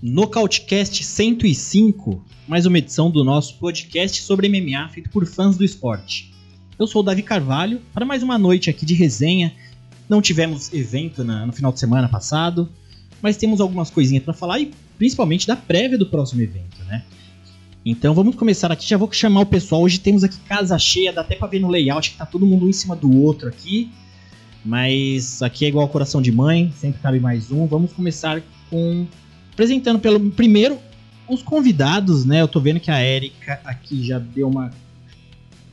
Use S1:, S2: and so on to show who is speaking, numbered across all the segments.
S1: Nocautecast 105, mais uma edição do nosso podcast sobre MMA feito por fãs do esporte. Eu sou o Davi Carvalho para mais uma noite aqui de resenha. Não tivemos evento na, no final de semana passado, mas temos algumas coisinhas para falar e principalmente da prévia do próximo evento, né? Então vamos começar aqui, já vou chamar o pessoal. Hoje temos aqui casa cheia, dá até para ver no layout que tá todo mundo um em cima do outro aqui. Mas aqui é igual coração de mãe, sempre cabe mais um. Vamos começar com apresentando pelo primeiro os convidados, né? Eu tô vendo que a Erika aqui já deu uma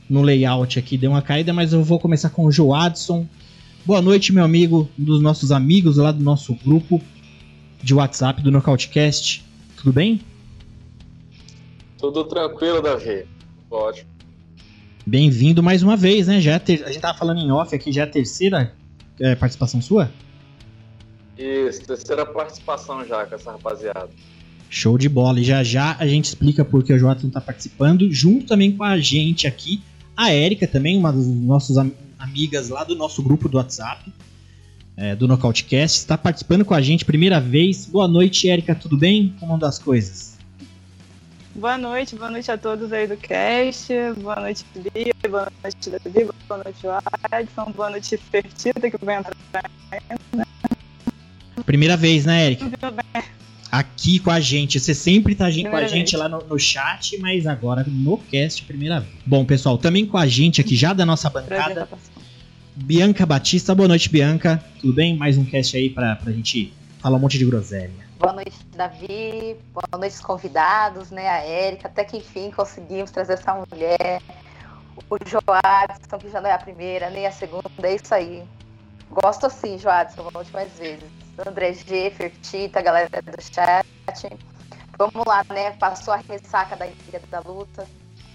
S1: no layout aqui, deu uma caída, mas eu vou começar com o Joadson. Boa noite, meu amigo, um dos nossos amigos lá do nosso grupo de WhatsApp do Nocautecast. Tudo bem?
S2: Tudo tranquilo, Davi. Ótimo.
S1: Bem-vindo mais uma vez, né? Já é ter... A gente tava falando em off aqui, já é a terceira é, participação sua?
S2: Isso, terceira participação já com essa rapaziada.
S1: Show de bola. E já já a gente explica por que o Joathan está participando, junto também com a gente aqui, a Érica também, uma das nossas am amigas lá do nosso grupo do WhatsApp, é, do Nocautecast, está participando com a gente primeira vez. Boa noite, Érica, tudo bem? Como andam as coisas?
S3: Boa noite, boa noite a todos aí do cast. Boa noite, Bia, boa noite, Davi, boa noite, Adson, boa noite, Fertita, que vai entrar. Né?
S1: Primeira vez, né, Eric? Aqui com a gente. Você sempre tá com a gente lá no, no, chat, mas agora no cast, primeira vez. Bom, pessoal, também com a gente aqui já da nossa bancada. Bianca Batista, boa noite, Bianca. Tudo bem? Mais um cast aí pra, pra gente falar um monte de groselha.
S4: Boa noite, Davi. Boa noite, os convidados, né? A Érica. Até que enfim conseguimos trazer essa mulher. O Joadson, que já não é a primeira, nem a segunda. É isso aí. Gosto assim, Joadson. Volte mais vezes. André G, Fertita, galera do chat. Vamos lá, né? Passou a ressaca da Ilha da Luta.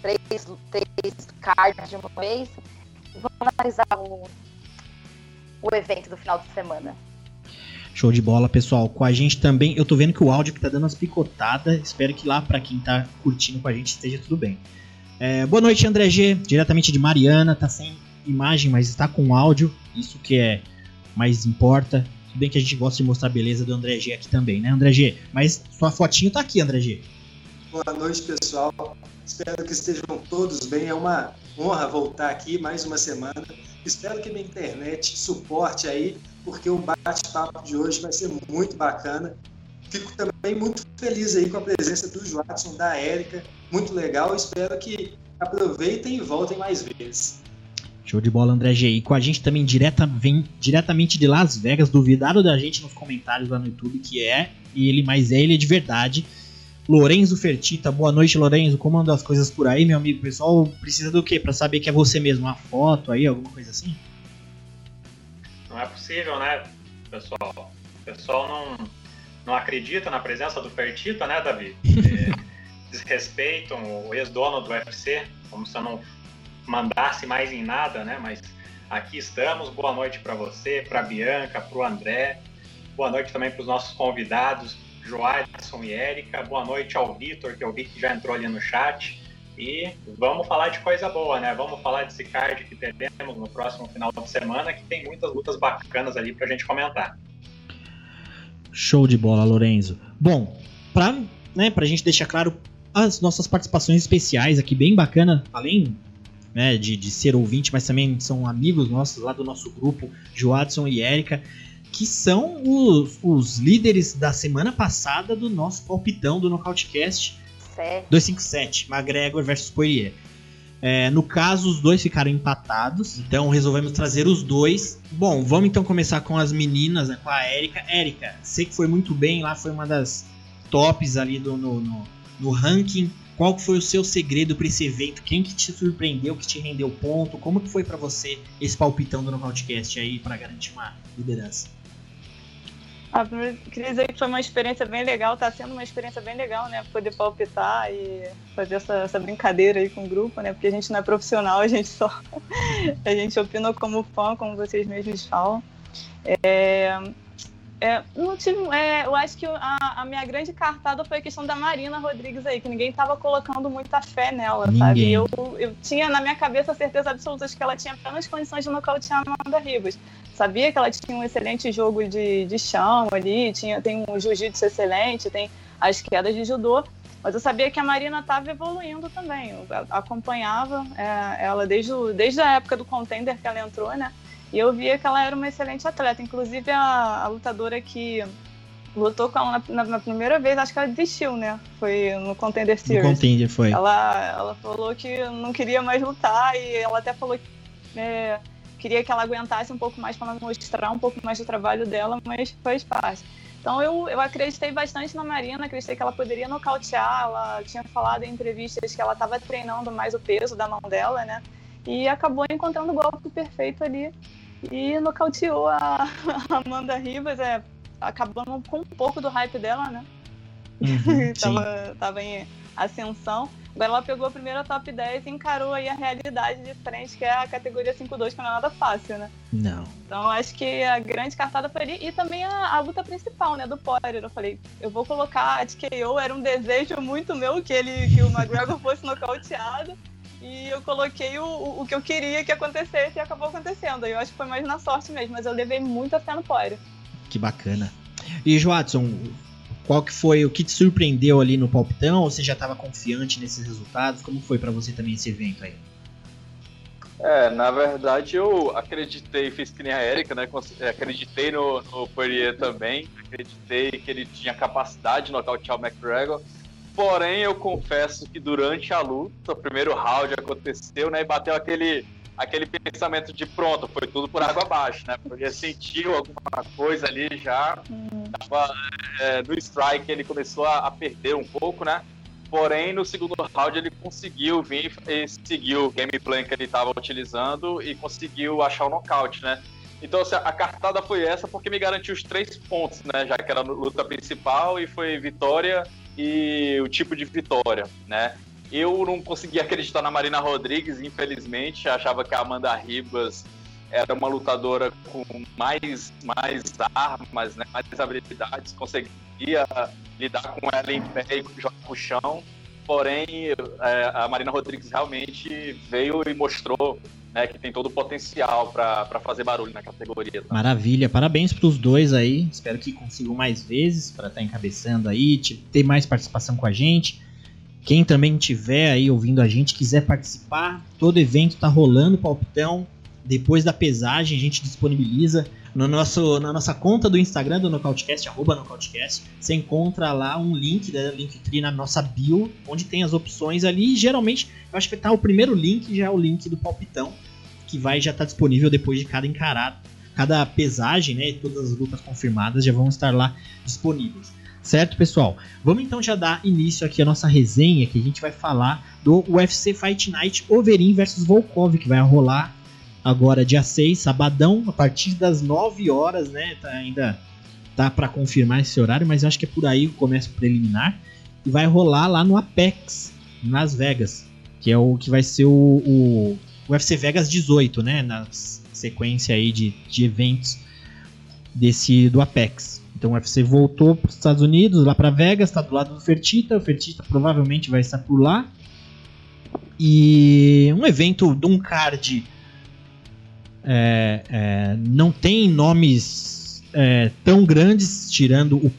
S4: Três, três cards de uma vez. Vamos analisar o, o evento do final de semana.
S1: Show de bola, pessoal. Com a gente também, eu tô vendo que o áudio que tá dando umas picotadas. Espero que lá para quem tá curtindo com a gente esteja tudo bem. É, boa noite, André G, diretamente de Mariana. Tá sem imagem, mas está com áudio. Isso que é mais importa. Tudo bem que a gente gosta de mostrar a beleza do André G aqui também, né, André G? Mas sua fotinho tá aqui, André G.
S5: Boa noite, pessoal. Espero que estejam todos bem. É uma honra voltar aqui mais uma semana. Espero que minha internet suporte aí, porque o bate-papo de hoje vai ser muito bacana. Fico também muito feliz aí com a presença do Joatson, da Érica. Muito legal. Espero que aproveitem e voltem mais vezes.
S1: Show de bola, André G. E com a gente também direta, vem diretamente de Las Vegas. Duvidaram da gente nos comentários lá no YouTube que é e ele, mas é ele é de verdade. Lorenzo Fertita, boa noite, Lorenzo. Como andam as coisas por aí, meu amigo? O pessoal precisa do quê? Para saber que é você mesmo? Uma foto aí, alguma coisa assim?
S6: Não é possível, né, pessoal? O pessoal não, não acredita na presença do Fertita, né, Davi? Desrespeitam o ex-dono do UFC, como se eu não mandasse mais em nada, né? Mas aqui estamos. Boa noite para você, para Bianca, para o André. Boa noite também para os nossos convidados, Joadson e Érica. Boa noite ao Vitor, que eu vi que já entrou ali no chat. E vamos falar de coisa boa, né? Vamos falar desse card que teremos no próximo final de semana, que tem muitas lutas bacanas ali para a gente comentar.
S1: Show de bola, Lorenzo. Bom, para né, a gente deixar claro as nossas participações especiais aqui, bem bacana, além né, de, de ser ouvinte, mas também são amigos nossos lá do nosso grupo, Joadson e Érica, que são os, os líderes da semana passada do nosso palpitão do Nocautecast 257, McGregor versus Poirier. É, no caso, os dois ficaram empatados, então resolvemos trazer os dois. Bom, vamos então começar com as meninas, né, com a Érica. Érica, sei que foi muito bem lá, foi uma das tops ali do, no, no, no ranking qual foi o seu segredo para esse evento? Quem que te surpreendeu, que te rendeu ponto? Como que foi para você esse palpitão do Nocautecast aí para garantir uma liderança?
S3: Ah, primeiro, queria dizer que foi uma experiência bem legal, tá sendo uma experiência bem legal, né? Poder palpitar e fazer essa, essa brincadeira aí com o grupo, né? Porque a gente não é profissional, a gente só. a gente opina como fã, como vocês mesmos falam. É, é, não tive, é, eu acho que a, a, minha grande cartada foi a questão da Marina Rodrigues aí, que ninguém estava colocando muita fé nela, ninguém. sabe? Eu, eu tinha na minha cabeça a certeza absoluta de que ela tinha plenas condições de nocautear a Amanda Ribas. Sabia que ela tinha um excelente jogo de, de chão ali, tinha, tem um jiu-jitsu excelente, tem as quedas de judô, mas eu sabia que a Marina estava evoluindo também. Eu acompanhava é, ela desde, o, desde a época do contender que ela entrou, né? E eu via que ela era uma excelente atleta. Inclusive, a, a lutadora que lutou com ela na, na, na, primeira vez, acho que ela desistiu, né? Foi no Contender Series.
S1: No Contender, foi.
S3: Ela, ela falou que não queria mais lutar e ela até falou que é, queria que ela aguentasse um pouco mais para mostrar um pouco mais do trabalho dela, mas faz parte. Então eu, eu acreditei bastante na Marina, acreditei que ela poderia nocautear. Ela tinha falado em entrevistas que ela estava treinando mais o peso da mão dela, né? E acabou encontrando o golpe perfeito ali e nocauteou a Amanda Rivas, é, acabando com um pouco do hype dela, né?
S1: Uhum,
S3: tava, tava em ascensão. Agora ela pegou a primeira top 10 e encarou aí a realidade de frente, que é a categoria 5-2, que não é nada fácil, né?
S1: Não.
S3: Então acho que a grande cartada foi ali. E também a, a luta principal, né, do Poirier. Eu falei, eu vou colocar a TKO, era um desejo muito meu que ele que o McGregor fosse nocauteado. E eu coloquei o, o que eu queria que acontecesse e acabou acontecendo. Eu acho que foi mais na sorte mesmo, mas eu levei muita fé no Poirier.
S1: Que bacana. E Joatson, qual que foi o que te surpreendeu ali no palpitão? Ou você já estava confiante nesses resultados? Como foi para você também esse evento aí?
S2: É, na verdade eu acreditei, fiz que nem a Erika, né? É, acreditei no, no Poirier também, acreditei que ele tinha capacidade de nocautear o McGregor. Porém, eu confesso que durante a luta, o primeiro round aconteceu, né? E bateu aquele aquele pensamento de pronto, foi tudo por água abaixo, né? Porque sentiu alguma coisa ali já. Tava, é, no strike ele começou a, a, perder um pouco, né? Porém, no segundo round ele conseguiu vir e seguir o gameplay que ele estava utilizando e conseguiu achar o nocaute, né? Então assim, a cartada foi essa porque me garantiu os três pontos, né? Já que era a luta principal e foi vitória e o tipo de vitória, né? Eu não conseguia acreditar na Marina Rodrigues, infelizmente. Achava que a Amanda Ribas era uma lutadora com mais, mais armas, né, mais habilidades, conseguia lidar com ela em pé e jogar pro chão. Porém, é, a Marina Rodrigues realmente veio e mostrou né, que tem todo o potencial para fazer barulho na categoria. Tá?
S1: Maravilha, parabéns para os dois aí. Espero que consigam mais vezes para estar tá encabeçando aí, ter mais participação com a gente. Quem também tiver aí ouvindo a gente, quiser participar, todo evento tá rolando, palpitão. Depois da pesagem, a gente disponibiliza no nosso, na nossa conta do Instagram do Nocautecast, arroba Nocautecast. Você encontra lá um link, da né, Linktree na nossa bio, onde tem as opções ali. Geralmente, eu acho que tá o primeiro link, já é o link do palpitão, que vai já estar tá disponível depois de cada encarado. Cada pesagem, né? Todas as lutas confirmadas já vão estar lá disponíveis. Certo, pessoal? Vamos então já dar início aqui à nossa resenha, que a gente vai falar do UFC Fight Night Overeem versus Volkov, que vai rolar agora dia 6, sabadão, a partir das 9 horas, né? Tá, ainda tá para confirmar esse horário, mas eu acho que é por aí o começo preliminar. E vai rolar lá no Apex, nas Vegas, que é o que vai ser o, o UFC Vegas 18, né? Na sequência aí de, de eventos desse do Apex. Então o UFC voltou para os Estados Unidos, lá para Vegas, está do lado do Fertita. O Fertita provavelmente vai estar por lá. E um evento de um card é, é, não tem nomes é, tão grandes, tirando o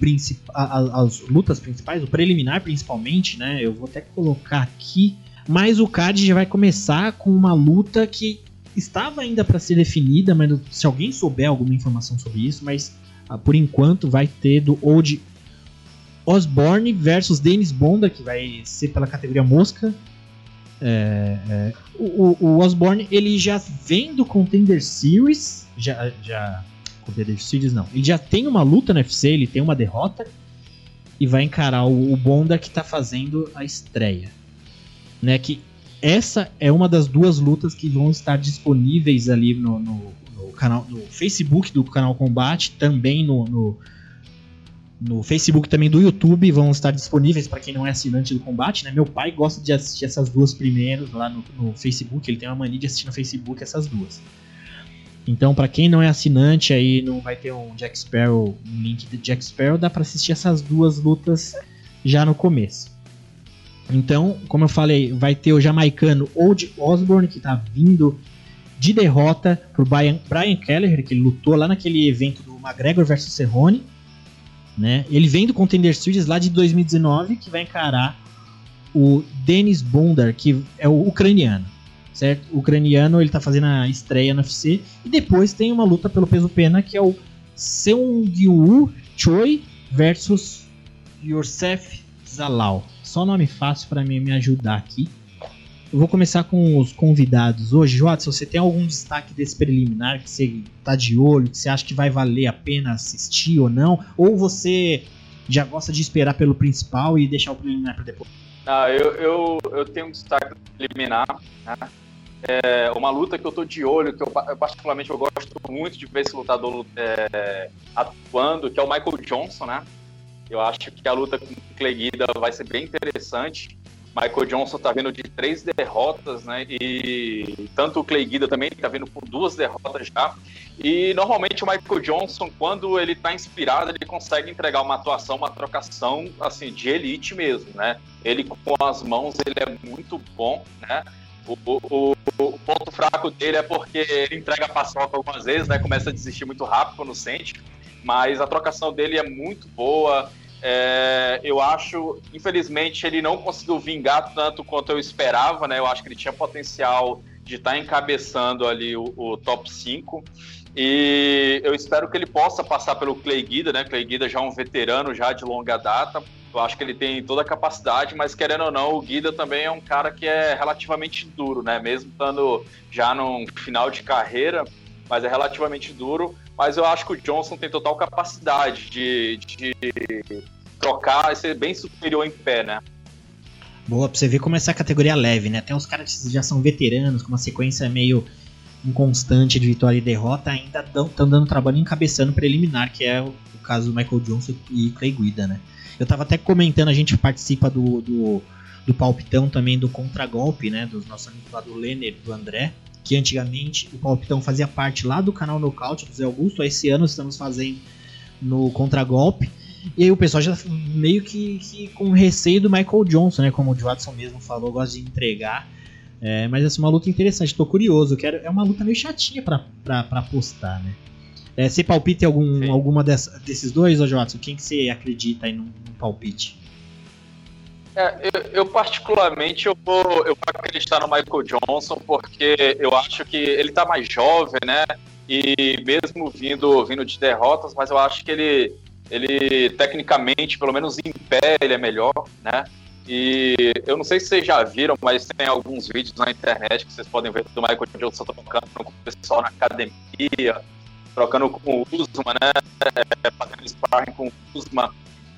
S1: a, as lutas principais, o preliminar principalmente, né? Eu vou até colocar aqui. Mas o card já vai começar com uma luta que estava ainda para ser definida, mas se alguém souber alguma informação sobre isso, mas ah, por enquanto vai ter do Old Osborne versus Dennis Bonda, que vai ser pela categoria mosca. É, é, o, o, Osborne ele já vem do Contender Series, já, já Contender Series não, ele já tem uma luta no UFC, ele tem uma derrota e vai encarar o, o Bonda que está fazendo a estreia, né? Que essa é uma das duas lutas que vão estar disponíveis ali no, no canal, no Facebook do canal Combate, também no, no, no Facebook também do YouTube vão estar disponíveis para quem não é assinante do Combate, né? Meu pai gosta de assistir essas duas primeiras lá no, no, Facebook, ele tem uma mania de assistir no Facebook essas duas. Então, para quem não é assinante aí, não vai ter um Jack Sparrow, um link de Jack Sparrow, dá para assistir essas duas lutas já no começo. Então, como eu falei, vai ter o jamaicano Old Osborne que tá vindo de derrota pro Brian, Brian Kelleher, que lutou lá naquele evento do McGregor versus Cerrone. Né? Ele vem do Contender Series lá de 2019, que vai encarar o Denis Bondar, que é o ucraniano. Certo? O ucraniano ele tá fazendo a estreia no UFC. E depois tem uma luta pelo peso pena, que é o Seung-woo Choi versus Yorsef Zalal. Só nome fácil para mim me ajudar aqui. Eu vou começar com os convidados hoje. se você tem algum destaque desse preliminar que você tá de olho, que você acha que vai valer a pena assistir ou não? Ou você já gosta de esperar pelo principal e deixar o preliminar para depois?
S2: Ah, eu, eu, eu tenho um destaque preliminar, né? É uma luta que eu tô de olho, que eu, particularmente eu gosto muito de ver esse lutador é, atuando, que é o Michael Johnson, né? Eu acho que a luta com o Clay Guida vai ser bem interessante. Michael Johnson tá vindo de três derrotas, né? E tanto o Clay também tá vindo com duas derrotas já. E normalmente o Michael Johnson, quando ele tá inspirado, ele consegue entregar uma atuação, uma trocação assim de elite mesmo, né? Ele com as mãos ele é muito bom, né? O, o, o ponto fraco dele é porque ele entrega paçoca algumas vezes, né? Começa a desistir muito rápido quando sente. Mas a trocação dele é muito boa. É, eu acho, infelizmente, ele não conseguiu vingar tanto quanto eu esperava, né? Eu acho que ele tinha potencial de estar tá encabeçando ali o, o, top 5. E eu espero que ele possa passar pelo Clay Guida, né? Clay Guida já é um veterano já de longa data. Eu acho que ele tem toda a capacidade, mas querendo ou não, o Guida também é um cara que é relativamente duro, né? Mesmo estando já no final de carreira, mas é relativamente duro. Mas eu acho que o Johnson tem total capacidade de, de trocar e ser bem superior em pé, né?
S1: Boa, pra você ver como essa categoria é leve, né? Até os caras que já são veteranos, com uma sequência meio inconstante de vitória e derrota, ainda estão dando trabalho encabeçando preliminar, que é o, o, caso do Michael Johnson e Clay Guida, né? Eu tava até comentando, a gente participa do, do, do palpitão também do contragolpe, né? Dos nossos amigos lá do Lenner do André que antigamente o Palpitão fazia parte lá do canal Nocaute do Zé Augusto, esse ano estamos fazendo no Contragolpe. E aí o pessoal já meio que, que com receio do Michael Johnson, né? Como o Watson mesmo falou, gosta de entregar. É, mas essa é uma luta interessante, tô curioso. Quero, é uma luta meio chatinha pra, pra, pra apostar, né? É, você palpita em algum, alguma dessa, desses dois, ô Watson? Quem que você acredita aí no, no palpite?
S2: É, eu, eu, particularmente eu vou, eu vou acreditar no Michael Johnson porque eu acho que ele está mais jovem, né? E mesmo vindo, vindo de derrotas, mas eu acho que ele, ele tecnicamente, pelo menos em pé, ele é melhor, né? E eu não sei se vocês já viram, mas tem alguns vídeos na internet que vocês podem ver do Michael Johnson trocando com o pessoal na academia, trocando com o Usman, né? É, fazendo sparring com o Usman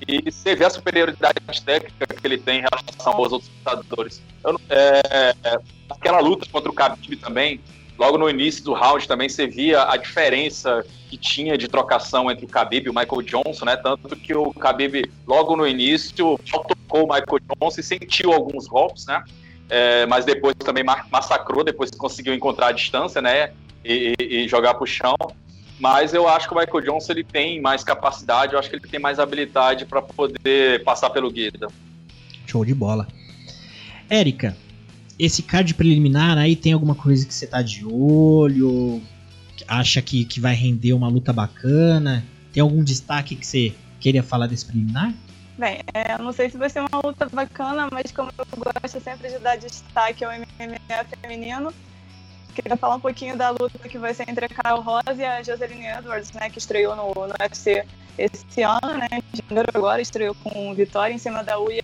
S2: e você vê a superioridade técnica que ele tem em relação aos outros lutadores. É, aquela luta contra o Khabib também, logo no início do round também você via a diferença que tinha de trocação entre o Khabib e o Michael Johnson, né? Tanto que o Khabib logo no início tocou o Michael Johnson e sentiu alguns golpes, né? É, mas depois também massacrou, depois conseguiu encontrar a distância, né? E, e, e jogar pro chão. Mas eu acho que o Michael Johnson ele tem mais capacidade, eu acho que ele tem mais habilidade para poder passar pelo Guida.
S1: Show de bola. Érica, esse card preliminar aí tem alguma coisa que você tá de olho? Acha que, que vai render uma luta bacana? Tem algum destaque que você queria falar desse preliminar?
S3: Bem, é, não sei se vai ser uma luta bacana, mas como eu gosto sempre de dar destaque ao MMA feminino, Queria falar um pouquinho da luta que vai ser entre a Carol Rosa e a Joseline Edwards, né, que estreou no, no UFC esse ano, né, janeiro agora, estreou com vitória em cima da Uia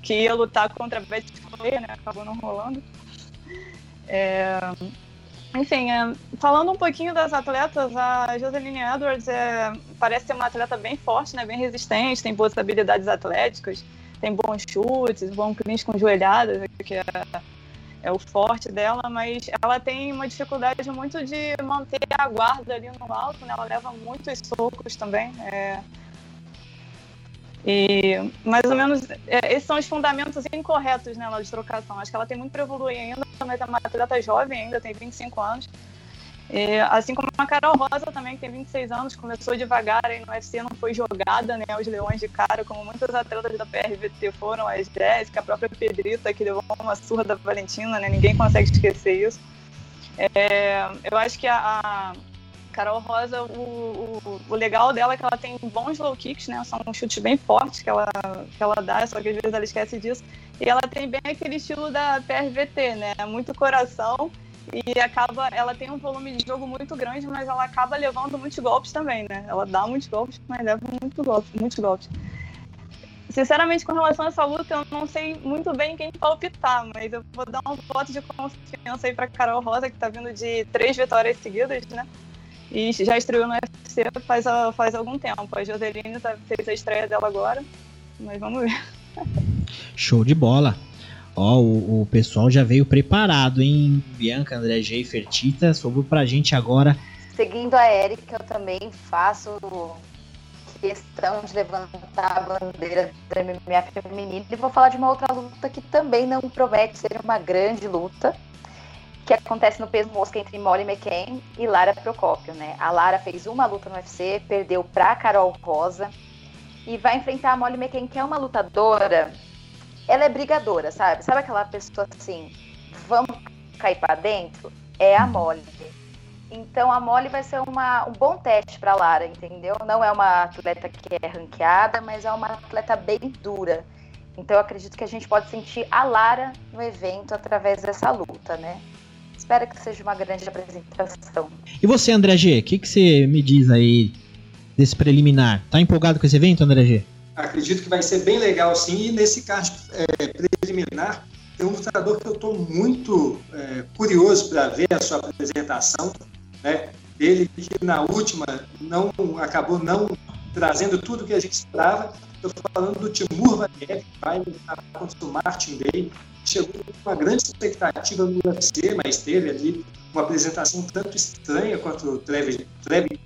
S3: que ia lutar contra a Betty Clay, né, acabou não rolando. É, enfim, é, falando um pouquinho das atletas, a Joseline Edwards é, parece ser uma atleta bem forte, né, bem resistente, tem boas habilidades atléticas, tem bons chutes, bom clinch com joelhadas, que é é o forte dela, mas ela tem uma dificuldade muito de manter a guarda ali no alto, né? Ela leva muitos socos também. É... E mais ou menos é, esses são os fundamentos incorretos nela né, de trocação. Acho que ela tem muito para evoluir ainda, mas é uma atleta jovem ainda, tem 25 anos. E, assim como a Carol Rosa também, que tem 26 anos, começou devagar aí no UFC, não foi jogada né, aos leões de cara, como muitas atletas da PRVT foram, a Jéssica, a própria Pedrita, que levou uma surra da Valentina, né, ninguém consegue esquecer isso. É, eu acho que a, a Carol Rosa, o, o, o, legal dela é que ela tem bons low kicks, né? São chutes bem fortes que ela, que ela dá, só que às vezes ela esquece disso. E ela tem bem aquele estilo da PRVT, né? Muito coração e acaba, ela tem um volume de jogo muito grande, mas ela acaba levando muitos golpes também, né? Ela dá muitos golpes, mas leva muito golpes, muitos golpes. Sinceramente, com relação a essa luta, eu não sei muito bem quem palpitar, mas eu vou dar um voto de confiança aí para Carol Rosa, que está vindo de três vitórias seguidas, né? E já estreou no UFC faz, faz algum tempo. A Joseline tá, fez a estreia dela agora, mas vamos ver.
S1: Show de bola. Ó, o, o, pessoal já veio preparado, hein? Bianca, André G Fertita. Sobrou pra gente agora.
S4: Seguindo a Erika, eu também faço questão de levantar a bandeira da MMA feminina e vou falar de uma outra luta que também não promete ser uma grande luta, que acontece no peso mosca entre Molly McCain e Lara Procópio, né? A Lara fez uma luta no UFC, perdeu pra Carol Rosa e vai enfrentar a Molly McCain, que é uma lutadora ela é brigadora, sabe? Sabe aquela pessoa assim, vamos cair para dentro? É a Molly. Então a Molly vai ser uma, um bom teste para Lara, entendeu? Não é uma atleta que é ranqueada, mas é uma atleta bem dura. Então eu acredito que a gente pode sentir a Lara no evento através dessa luta, né? Espero que seja uma grande apresentação.
S1: E você, André G, o que, que você me diz aí desse preliminar? Tá empolgado com esse evento, André G?
S5: Acredito que vai ser bem legal sim. E nesse card é, preliminar, tem um lutador que eu estou muito é, curioso para ver a sua apresentação, né? Ele que na última não acabou não trazendo tudo que a gente esperava. Estou falando do Timur Valiev, que vai lutar contra o Martin Day. Chegou com uma grande expectativa no UFC, mas teve ali uma apresentação tanto estranha quanto o Trevor,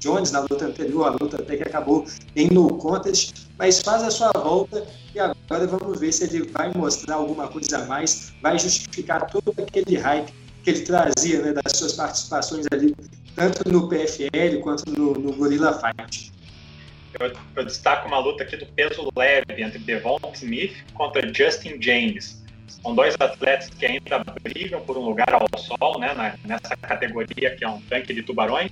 S5: Jones na luta anterior, a luta até que acabou em no contest, mas faz a sua volta e agora vamos ver se ele vai mostrar alguma coisa a mais, vai justificar todo aquele hype que ele trazia né, das suas participações ali, tanto no PFL quanto no, no Gorilla Fight.
S6: Eu, eu, destaco uma luta aqui do peso leve entre Devon Smith contra Justin James. São dois atletas que ainda brigam por um lugar ao sol, né, nessa categoria que é um tanque de tubarões,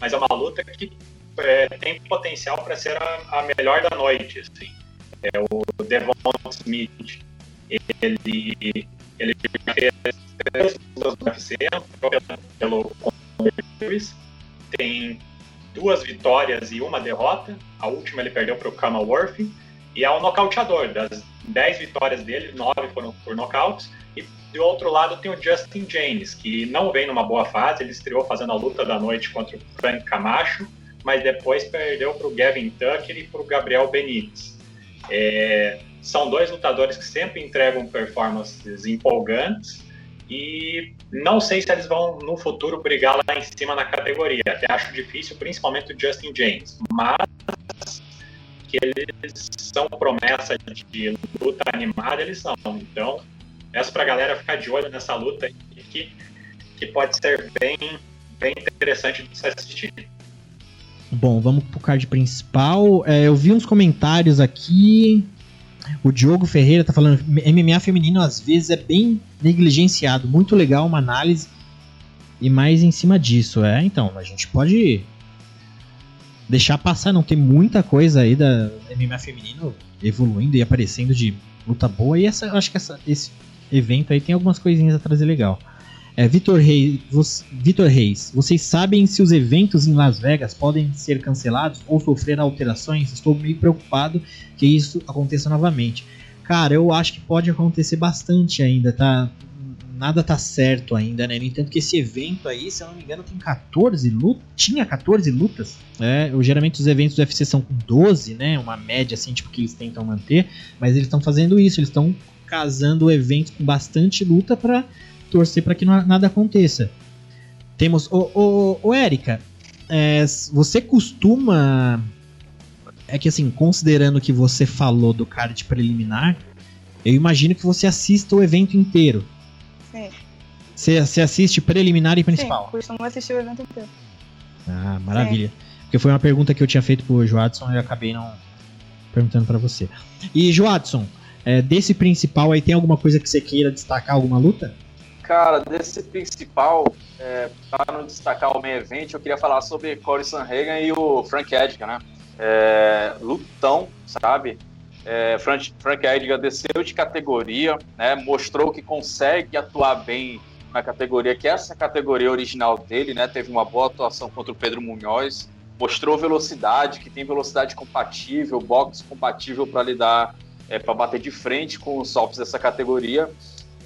S6: mas é uma luta que é, tem potencial para ser a, a, melhor da noite. Assim. É, o Devon Smith, ele, ele fez três lutas no UFC pelo Lewis, tem duas vitórias e uma derrota. A última ele perdeu para o Kamal Worth e é um nocauteador. Das 10 vitórias dele, 9 foram por nocautes. E do outro lado tem o Justin James, que não vem numa boa fase. Ele estreou fazendo a luta da noite contra o Frank Camacho, mas depois perdeu para o Gavin Tucker e para o Gabriel Benítez. É, são dois lutadores que sempre entregam performances empolgantes e não sei se eles vão no futuro brigar lá em cima na categoria. Até acho difícil, principalmente o Justin James. Mas que eles são promessa de luta animada, eles são. Então, peço pra galera ficar de olho nessa luta que, que pode ser bem, bem interessante de se assistir.
S1: Bom, vamos pro card principal. É, eu vi uns comentários aqui. O Diogo Ferreira tá falando MMA feminino às vezes é bem negligenciado. Muito legal uma análise. E mais em cima disso. É, então, a gente pode deixar passar, não tem muita coisa aí da MMA feminino evoluindo e aparecendo de luta boa. E essa, acho que essa, esse evento aí tem algumas coisinhas a trazer legal. É, Vitor Reis, Vitor Reis, vocês sabem se os eventos em Las Vegas podem ser cancelados ou sofrer alterações? Estou meio preocupado que isso aconteça novamente. Cara, eu acho que pode acontecer bastante ainda, tá? Nada tá certo ainda, né? No entanto, que esse evento aí, se eu não me engano, tem 14 lutas. Tinha 14 lutas. É, geralmente os eventos do UFC são com 12, né? Uma média assim, tipo, que eles tentam manter. Mas eles estão fazendo isso, eles estão casando eventos com bastante luta para torcer para que nada aconteça. Temos. Ô, ô, ô Érica, é, você costuma. É que assim, considerando que você falou do card preliminar, eu imagino que você assista o evento inteiro. Você, você assiste preliminar e principal?
S3: Sim, costumo assistir o evento inteiro.
S1: Ah, maravilha. Sim. Porque foi uma pergunta que eu tinha feito pro Joadson e eu acabei não perguntando para você. E Joadson, é, desse principal aí tem alguma coisa que você queira destacar, alguma luta?
S2: Cara, desse principal, é, para não destacar o meio evento, eu queria falar sobre Corey Sanhagen e o Frank Edgar, né? É, lutão, sabe? É, Frank, Frank Edgar desceu de categoria, né? Mostrou que consegue atuar bem na categoria, que é essa categoria original dele, né? Teve uma boa atuação contra o Pedro Munhoz, mostrou velocidade, que tem velocidade compatível, boxe compatível para lidar, é, para bater de frente com os soltos dessa categoria.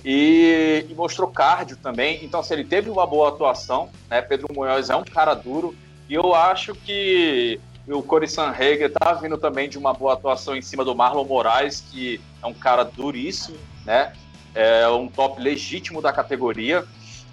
S2: E, e, mostrou cardio também. Então, se assim, ele teve uma boa atuação, né? Pedro Munhoz é um cara duro. E eu acho que o Corey Sanhager tá vindo também de uma boa atuação em cima do Marlon Moraes, que é um cara duríssimo, né? É um top legítimo da categoria.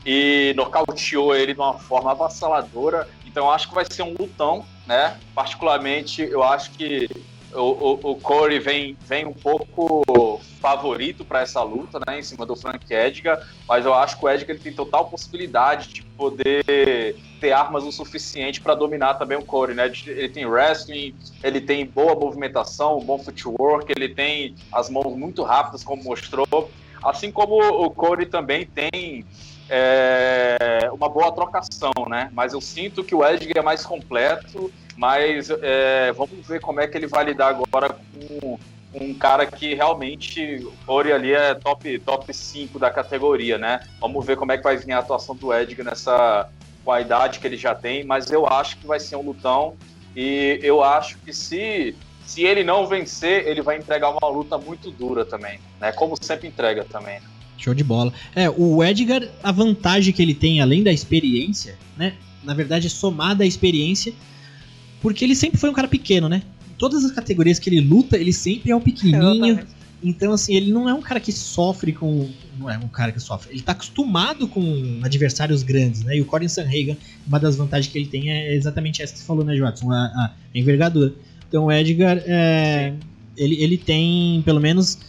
S2: E nocauteou ele de uma forma avassaladora. Então, acho que vai ser um lutão, né? Particularmente, eu acho que o, o, o Corey vem, vem um pouco favorito para essa luta, né, em cima do Frank Edgar, mas eu acho que o Edgar ele tem total possibilidade de poder ter armas o suficiente para dominar também o Corey, né? Ele tem wrestling, ele tem boa movimentação, bom footwork, ele tem as mãos muito rápidas, como mostrou, assim como o Corey também tem é, uma boa trocação, né? Mas eu sinto que o Edgar é mais completo mas é, vamos ver como é que ele vai lidar agora com um cara que realmente Ori ali é top, top 5 da categoria, né? Vamos ver como é que vai vir a atuação do Edgar nessa com a idade que ele já tem, mas eu acho que vai ser um lutão e eu acho que se se ele não vencer, ele vai entregar uma luta muito dura também, né? Como sempre entrega também.
S1: Show de bola. É, o Edgar, a vantagem que ele tem além da experiência, né? Na verdade, somada à experiência, porque ele sempre foi um cara pequeno, né? Em todas as categorias que ele luta, ele sempre é um pequenininho. Então, assim, ele não é um cara que sofre com. Não é um cara que sofre. Ele tá acostumado com adversários grandes, né? E o Corin Sanhagen, uma das vantagens que ele tem é exatamente essa que você falou, né, Joatson? A, a envergadura. Então, o Edgar, é, ele, ele tem, pelo menos.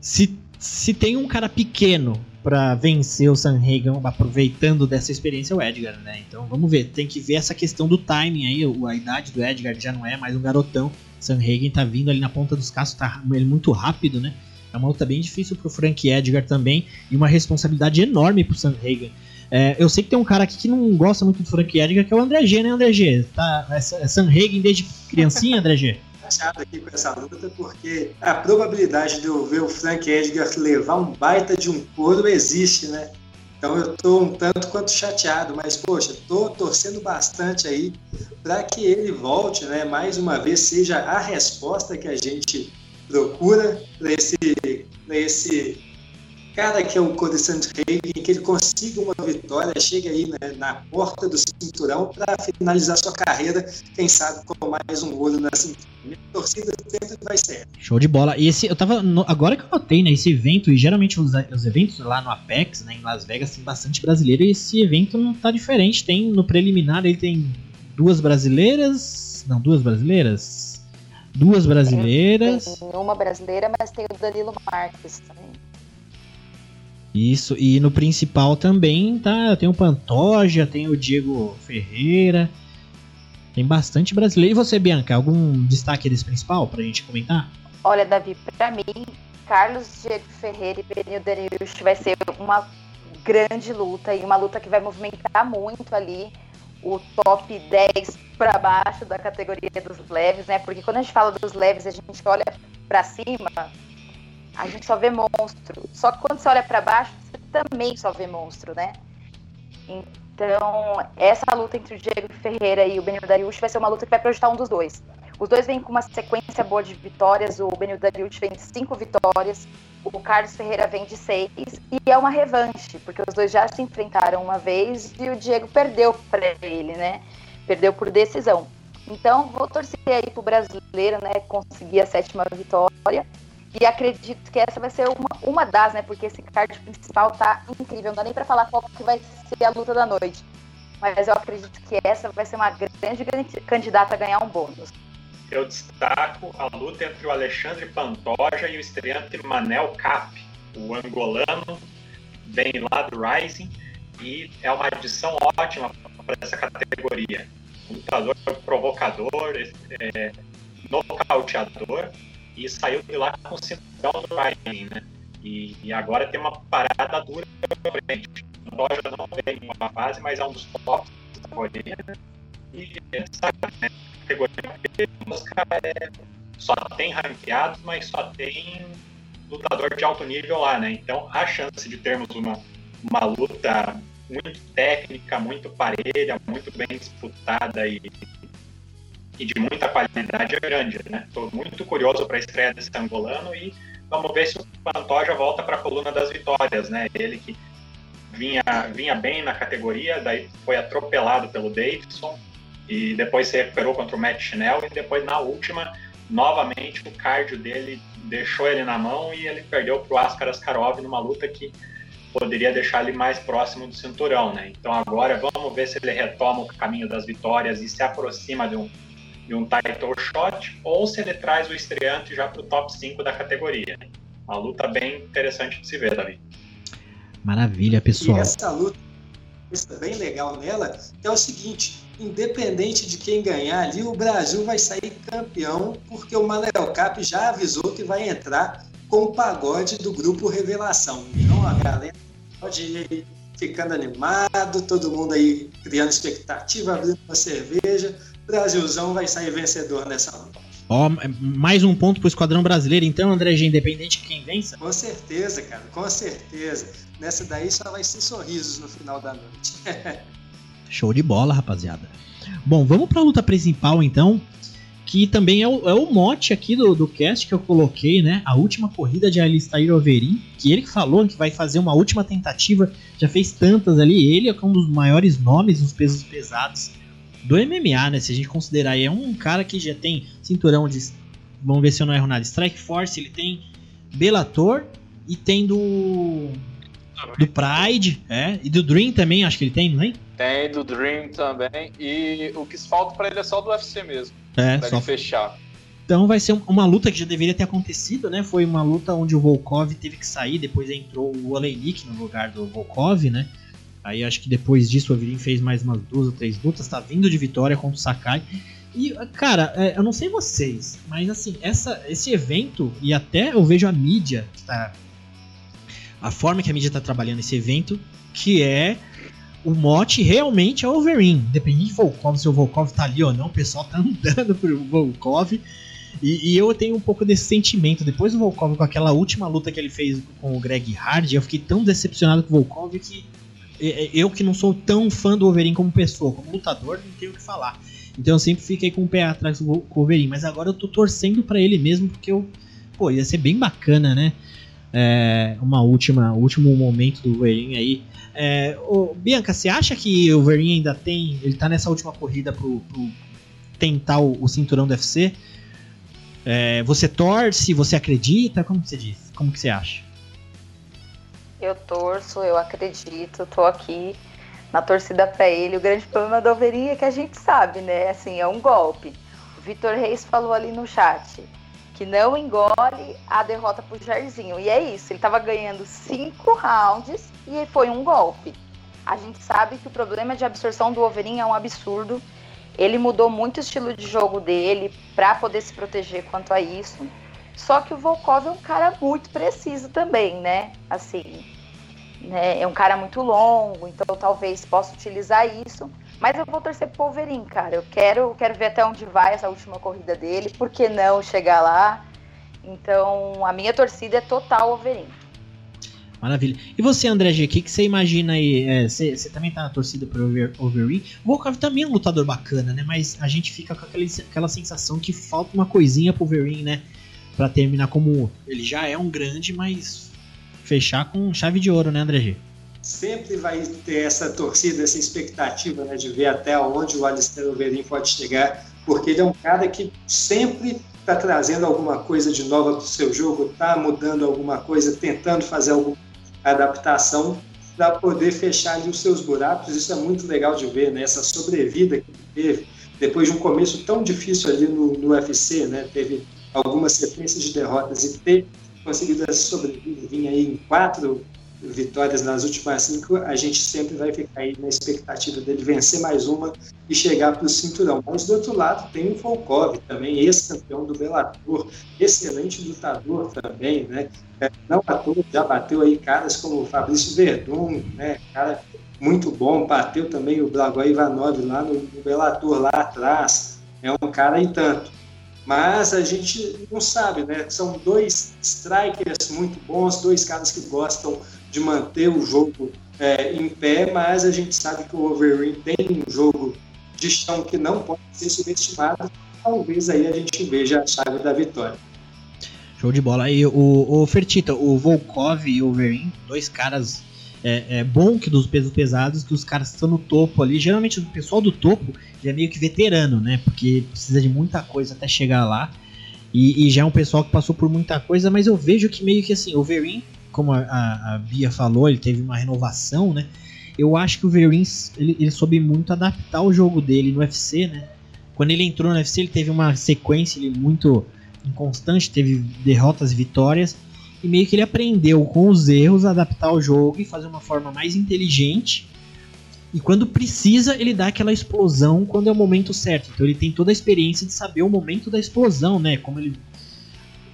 S1: Se, se tem um cara pequeno para vencer o Sanhagen aproveitando dessa experiência é o Edgar, né? Então vamos ver, tem que ver essa questão do timing aí, a idade do Edgar já não é mais um garotão. Sanhagen tá vindo ali na ponta dos cascos, tá ele muito rápido, né? É uma luta bem difícil pro Frank Edgar também e uma responsabilidade enorme pro Sanhagen. É, eu sei que tem um cara aqui que não gosta muito do Frank Edgar, que é o André G, né, André G? Tá, é, é Sanhagen desde criancinha, André G?
S5: chateado aqui com essa luta, porque a probabilidade de eu ver o Frank Edgar levar um baita de um couro existe, né? Então eu estou um tanto quanto chateado, mas poxa, estou torcendo bastante aí para que ele volte, né? Mais uma vez seja a resposta que a gente procura para esse, esse cara que é o Codescent Reagan, que ele consiga uma vitória, chegue aí né, na porta do cinturão para finalizar sua carreira, quem sabe com mais um olho na torcida sempre vai ser.
S1: Show de bola. E esse, eu tava. No, agora que eu notei, né? Esse evento, e geralmente os, os, eventos lá no Apex, né, em Las Vegas, tem bastante brasileiro, e esse evento não tá diferente. Tem no preliminar, ele tem duas brasileiras. Não, duas brasileiras? Duas brasileiras.
S4: Tem uma brasileira, mas tem o Danilo Marques também.
S1: Isso, e no principal também tá, tem o Pantoja, tem o Diego Ferreira. Tem bastante brasileiro. E você, Bianca, algum destaque desse principal pra gente comentar?
S4: Olha, Davi, pra mim, Carlos Diego Ferreira e Benil Danilush vai ser uma grande luta e uma luta que vai movimentar muito ali o top 10 para baixo da categoria dos leves, né? Porque quando a gente fala dos leves, a gente olha para cima, a gente só vê monstro. Só que quando você olha para baixo, você também só vê monstro, né? Então, essa luta entre o Diego Ferreira e o Benil Dariush vai ser uma luta que vai projetar um dos dois. Os dois vêm com uma sequência boa de vitórias. O Benil Dariush vem de cinco vitórias, o Carlos Ferreira vem de seis. E é uma revanche, porque os dois já se enfrentaram uma vez e o Diego perdeu para ele, né? Perdeu por decisão. Então, vou torcer aí pro brasileiro, né? Conseguir a sétima vitória e acredito que essa vai ser uma, uma das, né? Porque esse card principal tá incrível. Não dá nem pra falar qual que vai ser a luta da noite. Mas eu acredito que essa vai ser uma grande, grande candidata a ganhar um bônus.
S6: Eu destaco a luta entre o Alexandre Pantoja e o estreante Manel Cap, o angolano vem lá do Rising e é uma adição ótima para essa categoria. Lutador provocador, é, nocauteador, e saiu de lá com do Rising, né? E, e, agora tem uma parada dura pra frente. O Doja não vem em uma fase, mas é um dos tops da categoria. E essa categoria é, só tem ranqueados, mas só tem lutador de alto nível lá, né? Então a chance de termos uma, uma luta muito técnica, muito parelha, muito bem disputada e, e de muita qualidade é grande, né? Estou muito curioso para a estreia desse angolano e vamos ver se o Pantoja volta para a coluna das vitórias, né? Ele que vinha, vinha bem na categoria, daí foi atropelado pelo Davidson e depois se recuperou contra o Matt Schnell e depois na última, novamente o cardio dele deixou ele na mão e ele perdeu para o Askar Askarov numa luta que poderia deixar ele mais próximo do cinturão, né? Então agora vamos ver se ele retoma o caminho das vitórias e se aproxima de um, de um title shot ou se ele traz o estreante já para o top 5 da categoria. Uma luta bem interessante de se ver, Davi.
S1: Maravilha, pessoal.
S5: E essa luta é bem legal nela é o seguinte: independente de quem ganhar ali, o Brasil vai sair campeão, porque o Manel Cap já avisou que vai entrar com o pagode do grupo Revelação. Então a galera pode ir ficando animado, todo mundo aí criando expectativa, abrindo uma cerveja. Brasilzão vai sair vencedor nessa luta.
S1: Ó, mais um ponto pro esquadrão brasileiro, então, André G, independente de quem vença?
S5: Com certeza, cara, com certeza. Nessa daí só vai ser sorrisos no final da noite.
S1: Show de bola, rapaziada. Bom, vamos pra luta principal então, que também é o, é o mote aqui do, do cast que eu coloquei, né? A última corrida de Alistair Overeem, que ele falou que vai fazer uma última tentativa, já fez tantas ali. Ele é um dos maiores nomes nos pesos pesados do MMA, né? Se a gente considerar aí, é um cara que já tem cinturão de. Vamos ver se eu não erro nada. Strike Force, ele tem Bellator e tem do. Do Pride, é. E do Dream também, acho que ele tem, não
S2: tem? Tem, do Dream também. E o que falta para ele é só do UFC mesmo.
S1: É,
S2: pra
S1: só.
S2: ele fechar.
S1: Então vai ser uma luta que já deveria ter acontecido, né? Foi uma luta onde o Volkov teve que sair, depois entrou o Oleinik no lugar do Volkov, né? Aí acho que depois disso o Avirim fez mais umas duas ou três lutas, tá vindo de vitória contra o Sakai. E, cara, é, eu não sei vocês, mas assim, essa, esse evento, e até eu vejo a mídia, tá, a forma que a mídia tá trabalhando esse evento, que é o mote realmente é o Overeem. Independente de Volkov, se o Volkov tá ali ou não, o pessoal tá andando pro Volkov. E, e, eu tenho um pouco desse sentimento. Depois do Volkov, com aquela última luta que ele fez com o Greg Hardy, eu fiquei tão decepcionado com o Volkov que eu que não sou tão fã do Wolverine como pessoa, como lutador, não tenho o que falar. Então eu sempre fiquei com o pé atrás do Wolverine, mas agora eu tô torcendo para ele mesmo, porque eu, pô, ia ser bem bacana, né? É, uma última, último momento do Wolverine aí. É, ô, Bianca, você acha que o Wolverine ainda tem, ele tá nessa última corrida pro, pro tentar o, o, cinturão do UFC? É, você torce, você acredita? Como que você diz? Como que você acha?
S4: Eu torço, eu acredito, tô aqui na torcida para ele. O grande problema do Overin é que a gente sabe, né? Assim, é um golpe. O Vitor Reis falou ali no chat que não engole a derrota pro Jairzinho. E é isso, ele tava ganhando cinco rounds e foi um golpe. A gente sabe que o problema de absorção do Overin é um absurdo. Ele mudou muito o estilo de jogo dele para poder se proteger quanto a isso. Só que o Volkov é um cara muito preciso também, né? Assim, né? É um cara muito longo, então talvez possa utilizar isso. Mas eu vou torcer pro Wolverine, cara. Eu quero, quero ver até onde vai essa última corrida dele. Por que não chegar lá? Então, a minha torcida é total Wolverine.
S1: Maravilha. E você, André G, o que, que você imagina aí? Você, é, também tá na torcida pro Wolverine? O Volkov também é um lutador bacana, né? Mas a gente fica com aquela, aquela sensação que falta uma coisinha pro Wolverine, né? Pra terminar como. Ele já é um grande, mas fechar com chave de ouro, né, André G?
S5: Sempre vai ter essa torcida, essa expectativa né, de ver até onde o Alistair Overeem pode chegar, porque ele é um cara que sempre está trazendo alguma coisa de nova para o seu jogo, está mudando alguma coisa, tentando fazer alguma adaptação para poder fechar ali os seus buracos. Isso é muito legal de ver, né? Essa sobrevida que ele teve depois de um começo tão difícil ali no, no UFC, né? Teve algumas sequências de derrotas e ter conseguido vinha aí em quatro vitórias nas últimas cinco, a gente sempre vai ficar aí na expectativa dele vencer mais uma e chegar para o cinturão. Mas do outro lado tem o Volkov também, ex-campeão do Bellator, excelente lutador também, né? É, não à toa já bateu aí caras como o Fabrício Verdun, né? Cara muito bom, bateu também o Blagoy Ivanov lá no, no Bellator lá atrás, é um cara e tanto mas a gente não sabe, né? São dois strikers muito bons, dois caras que gostam de manter o jogo é, em pé, mas a gente sabe que o Wolverine tem um jogo de chão que não pode ser subestimado. Talvez aí a gente veja a chave da vitória.
S1: Show de bola. E o, o Fertita, o Volkov e o Wolverine, dois caras é, é, bom que dos pesos pesados, que os caras estão no topo ali. Geralmente o pessoal do topo já é meio que veterano, né? Porque precisa de muita coisa até chegar lá. E, e já é um pessoal que passou por muita coisa, mas eu vejo que meio que assim, o Verin como a, a, a, Bia falou, ele teve uma renovação, né? Eu acho que o Verins ele, ele soube muito adaptar o jogo dele no UFC, né? Quando ele entrou no UFC, ele teve uma sequência ele, muito inconstante, teve derrotas e vitórias. E meio que ele aprendeu com os erros a adaptar o jogo e fazer uma forma mais inteligente. E quando precisa, ele dá aquela explosão quando é o momento certo. Então ele tem toda a experiência de saber o momento da explosão, né? Como ele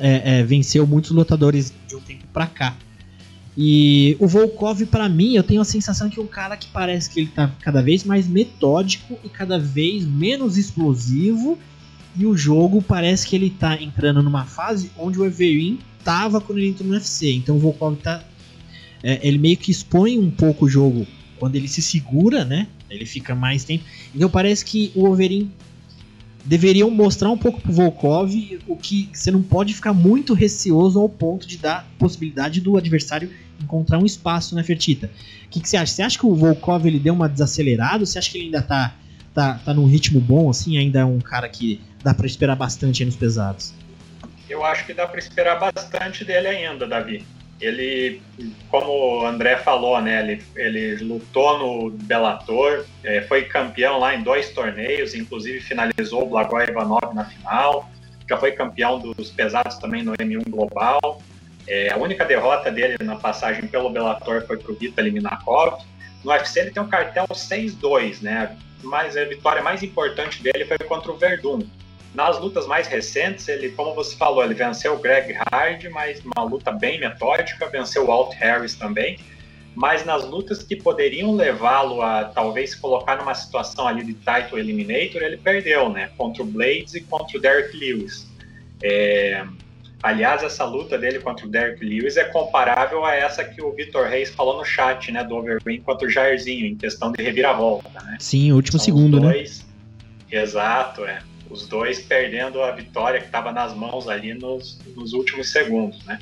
S1: é, é, venceu muitos lutadores de um tempo pra cá. E o Volkov, para mim, eu tenho a sensação que é um cara que parece que ele tá cada vez mais metódico e cada vez menos explosivo. E o jogo parece que ele tá entrando numa fase onde o Everin tava quando ele entrou no UFC. Então o Volkov tá. É, ele meio que expõe um pouco o jogo quando ele se segura, né? Ele fica mais tempo. Então parece que o Overin deveriam mostrar um pouco pro Volkov o que você não pode ficar muito receoso ao ponto de dar possibilidade do adversário encontrar um espaço na Fertita. O que, que, você acha? Você acha que o Volkov ele deu uma desacelerada? Você acha que ele ainda tá, tá, tá num ritmo bom, assim? Ainda é um cara que dá para esperar bastante nos pesados?
S6: Eu acho que dá para esperar bastante dele ainda, Davi. Ele, como o André falou, né, ele, ele lutou no Bellator, é, foi campeão lá em dois torneios, inclusive finalizou o Blagoy Ivanov na final, já foi campeão dos pesados também no M1 Global. É, a única derrota dele na passagem pelo Bellator foi para o Vitaly Minakov. No UFC ele tem um cartel 6-2, né? Mas a vitória mais importante dele foi contra o Verdun. Nas lutas mais recentes, ele, como você falou, ele venceu o Greg Hard, mas uma luta bem metódica, venceu o Walt Harris também. Mas nas lutas que poderiam levá-lo a talvez colocar numa situação ali de title eliminator, ele perdeu, né? Contra o Blades e contra o Derek Lewis. É... Aliás, essa luta dele contra o Derek Lewis é comparável a essa que o Vitor Reis falou no chat, né, do Overeem contra o Jairzinho, em questão de reviravolta, né?
S1: Sim, último São segundo, né? dois...
S6: né? Exato, é os dois perdendo a vitória que estava nas mãos ali nos, nos, últimos segundos, né?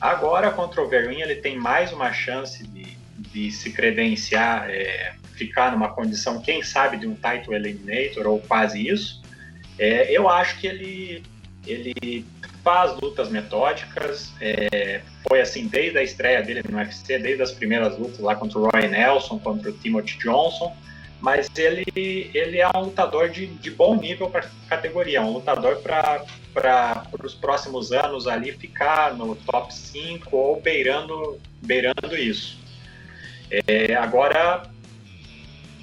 S6: Agora contra o Verin ele tem mais uma chance de, de se credenciar, é, ficar numa condição, quem sabe, de um title eliminator ou quase isso. É, eu acho que ele ele faz lutas metódicas, é, foi assim desde a estreia dele no UFC, desde as primeiras lutas lá contra o Roy Nelson, contra o Timothy Johnson mas ele, ele é um lutador de, de bom nível para categoria, um lutador para os próximos anos ali ficar no top 5 ou beirando, beirando isso. É, agora,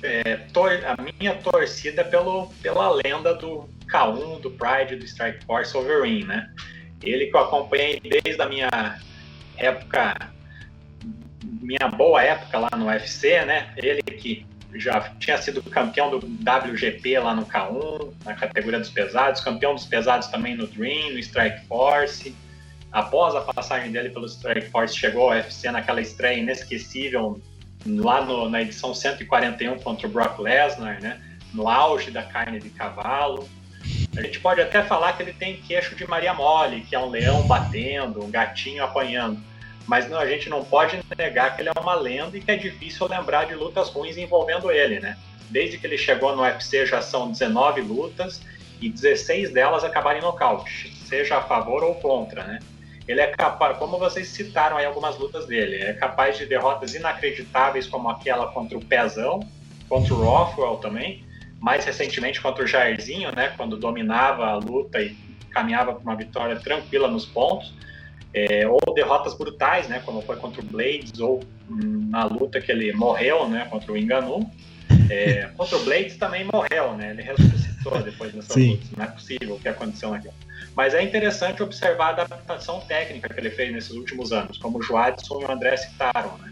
S6: é, tor a minha torcida é pelo, pela lenda do K1, do Pride, do Strike Force Wolverine, né? Ele que eu acompanhei desde a minha época, minha boa época lá no UFC, né? Ele que já tinha sido campeão do WGP lá no K1, na categoria dos pesados, campeão dos pesados também no Dream, no Strike Force. Após a passagem dele pelo Strike Force, chegou ao UFC naquela estreia inesquecível lá no, na edição 141 contra o Brock Lesnar, né? No auge da carne de cavalo. A gente pode até falar que ele tem queixo de Maria Mole, que é um leão batendo, um gatinho apanhando mas não, a gente não pode negar que ele é uma lenda e que é difícil lembrar de lutas ruins envolvendo ele, né? Desde que ele chegou no UFC já são 19 lutas e 16 delas acabaram em nocaute, seja a favor ou contra, né? Ele é capaz, como vocês citaram aí algumas lutas dele, é capaz de derrotas inacreditáveis como aquela contra o Pezão, contra o Rothwell também, mais recentemente contra o Jairzinho, né, quando dominava a luta e caminhava para uma vitória tranquila nos pontos é, ou derrotas brutais, né, como foi contra o Blades, ou hum, na luta que ele morreu, né, contra o Enganu. É, contra o Blades também morreu, né, ele ressuscitou depois dessa luta, não é possível o que aconteceu naquela. Mas é interessante observar a adaptação técnica que ele fez nesses últimos anos, como o Joadson e o André citaram, né.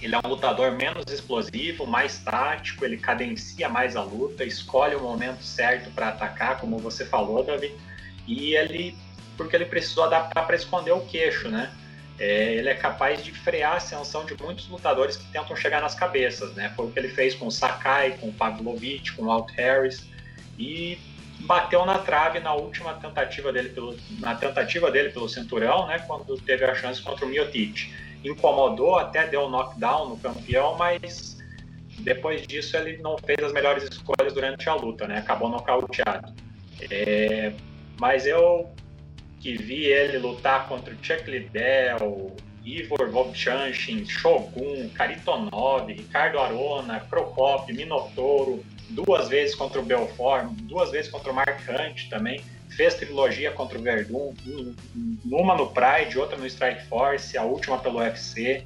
S6: Ele é um lutador menos explosivo, mais tático, ele cadencia mais a luta, escolhe o momento certo para atacar, como você falou, Davi, e ele porque ele precisou adaptar para esconder o queixo, né? É, ele é capaz de frear a ascensão de muitos lutadores que tentam chegar nas cabeças, né? Foi o que ele fez com o Sakai, com o Pavlovich, com o Walt Harris e bateu na trave na última tentativa dele pelo, na tentativa dele pelo cinturão, né? Quando teve a chance contra o Miotich. Incomodou, até deu um knockdown no campeão, mas depois disso ele não fez as melhores escolhas durante a luta, né? Acabou nocauteado. É, mas eu que vi ele lutar contra o Chuck Liddell, Ivor Vovchanchin, Shogun, Karitonov, Ricardo Arona, Procop, Minotouro, duas vezes contra o Belfort, duas vezes contra o Mark Hunt também, fez trilogia contra o Verdun, uma no Pride, outra no Strike Force, a última pelo UFC.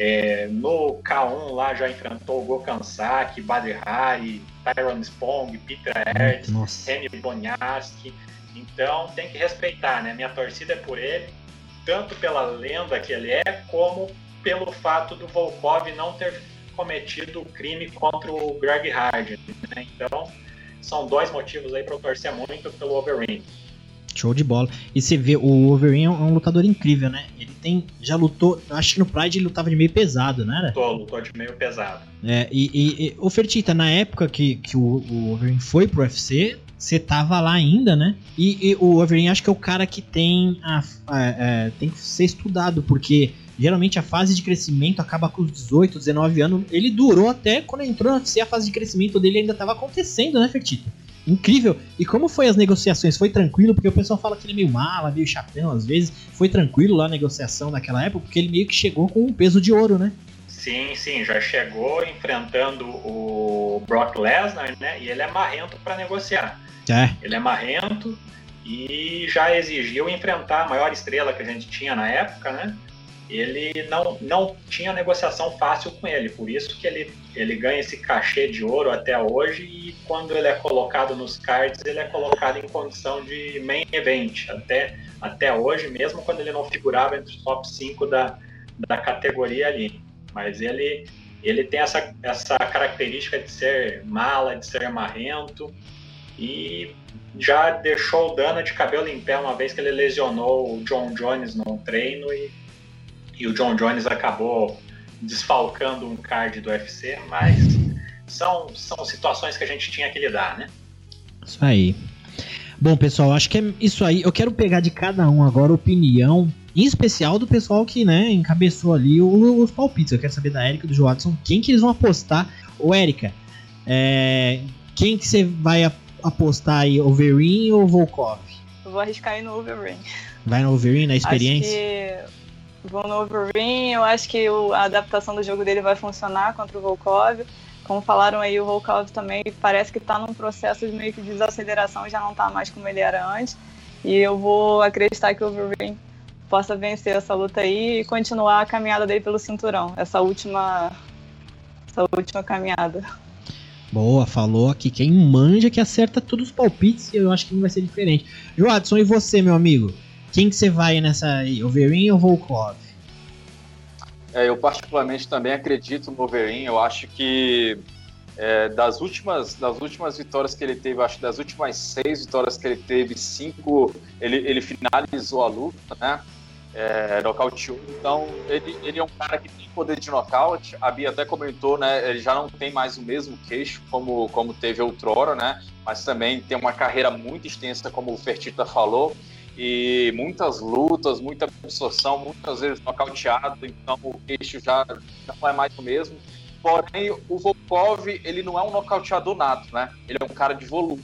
S6: É, no K1 lá já enfrentou o Gokhan Saki, Badr Hari, Tyron Spong, Peter Hertz, Remy Bonyaski. Então tem que respeitar, né? Minha torcida é por ele, tanto pela lenda que ele é, como pelo fato do Volkov não ter cometido o crime contra o Greg Hardy. Né? Então são dois motivos aí para eu torcer muito pelo Overeem.
S1: Show de bola. E você vê, o Overeem é um lutador incrível, né? Ele tem. Já lutou. Acho que no Pride ele lutava de meio pesado, né?
S6: Lutou, lutou de meio pesado.
S1: É, e, e, e o Fertita, na época que, que o, o foi pro UFC, você tava lá ainda, né? E, e o Wolverine acho que é o cara que tem, a, a, a, é, tem que ser estudado, porque geralmente a fase de crescimento acaba com os 18, 19 anos. Ele durou até quando entrou na UFC, a fase de crescimento dele ainda estava acontecendo, né, Fertito? Incrível. E como foi as negociações? Foi tranquilo? Porque o pessoal fala que ele é meio mala, meio chapéu às vezes. Foi tranquilo lá a negociação naquela época, porque ele meio que chegou com um peso de ouro, né?
S6: Sim, sim, já chegou enfrentando o Brock Lesnar, né? E ele é marrento para negociar. É. Ele é marrento e já exigiu enfrentar a maior estrela que a gente tinha na época, né? Ele não, não tinha negociação fácil com ele, por isso que ele, ele ganha esse cachê de ouro até hoje e quando ele é colocado nos cards, ele é colocado em condição de main event até, até hoje, mesmo quando ele não figurava entre os top 5 da, da categoria ali. Mas ele, ele tem essa, essa característica de ser mala, de ser marrento, e já deixou o Dana de cabelo em pé uma vez que ele lesionou o John Jones num treino e, e o John Jones acabou desfalcando um card do UFC, mas são, são situações que a gente tinha que lidar, né?
S1: Isso aí. Bom, pessoal, acho que é isso aí. Eu quero pegar de cada um agora opinião, em especial do pessoal que, né, encabeçou ali os palpites. Eu quero saber da Erika e do Joadson quem que eles vão apostar. Ô, Erika, é, quem que você vai apostar? aí Overeem ou Volkov?
S3: Eu vou arriscar ir no Overeem.
S1: Vai no Overeem, na experiência?
S3: Acho que vou no Overeem, eu acho que a adaptação do jogo dele vai funcionar contra o Volkov. Como falaram aí, o Volkov também parece que está num processo de meio que desaceleração, já não está mais como ele era antes. E eu vou acreditar que o Overeem possa vencer essa luta aí e continuar a caminhada dele pelo cinturão, essa última, essa última caminhada.
S1: Boa, falou aqui. Quem manja que acerta todos os palpites, eu acho que não vai ser diferente. Joadson, e você, meu amigo? Quem que você vai nessa aí? Overeem ou Volkov?
S2: É, eu particularmente também acredito no Overeem. Eu acho que é, das últimas das últimas vitórias que ele teve, acho que das últimas seis vitórias que ele teve, cinco ele, ele finalizou a luta, né? É, nocauteou. Então, ele, ele é um cara que tem poder de nocaute. A Bia até comentou, né? Ele já não tem mais o mesmo queixo como, como teve outrora, né? Mas também tem uma carreira muito extensa, como o Fertita falou. E muitas lutas, muita absorção, muitas vezes nocauteado. Então, o queixo já, já não é mais o mesmo. Porém, o Volkov, ele não é um nocauteador nato, né? Ele é um cara de volume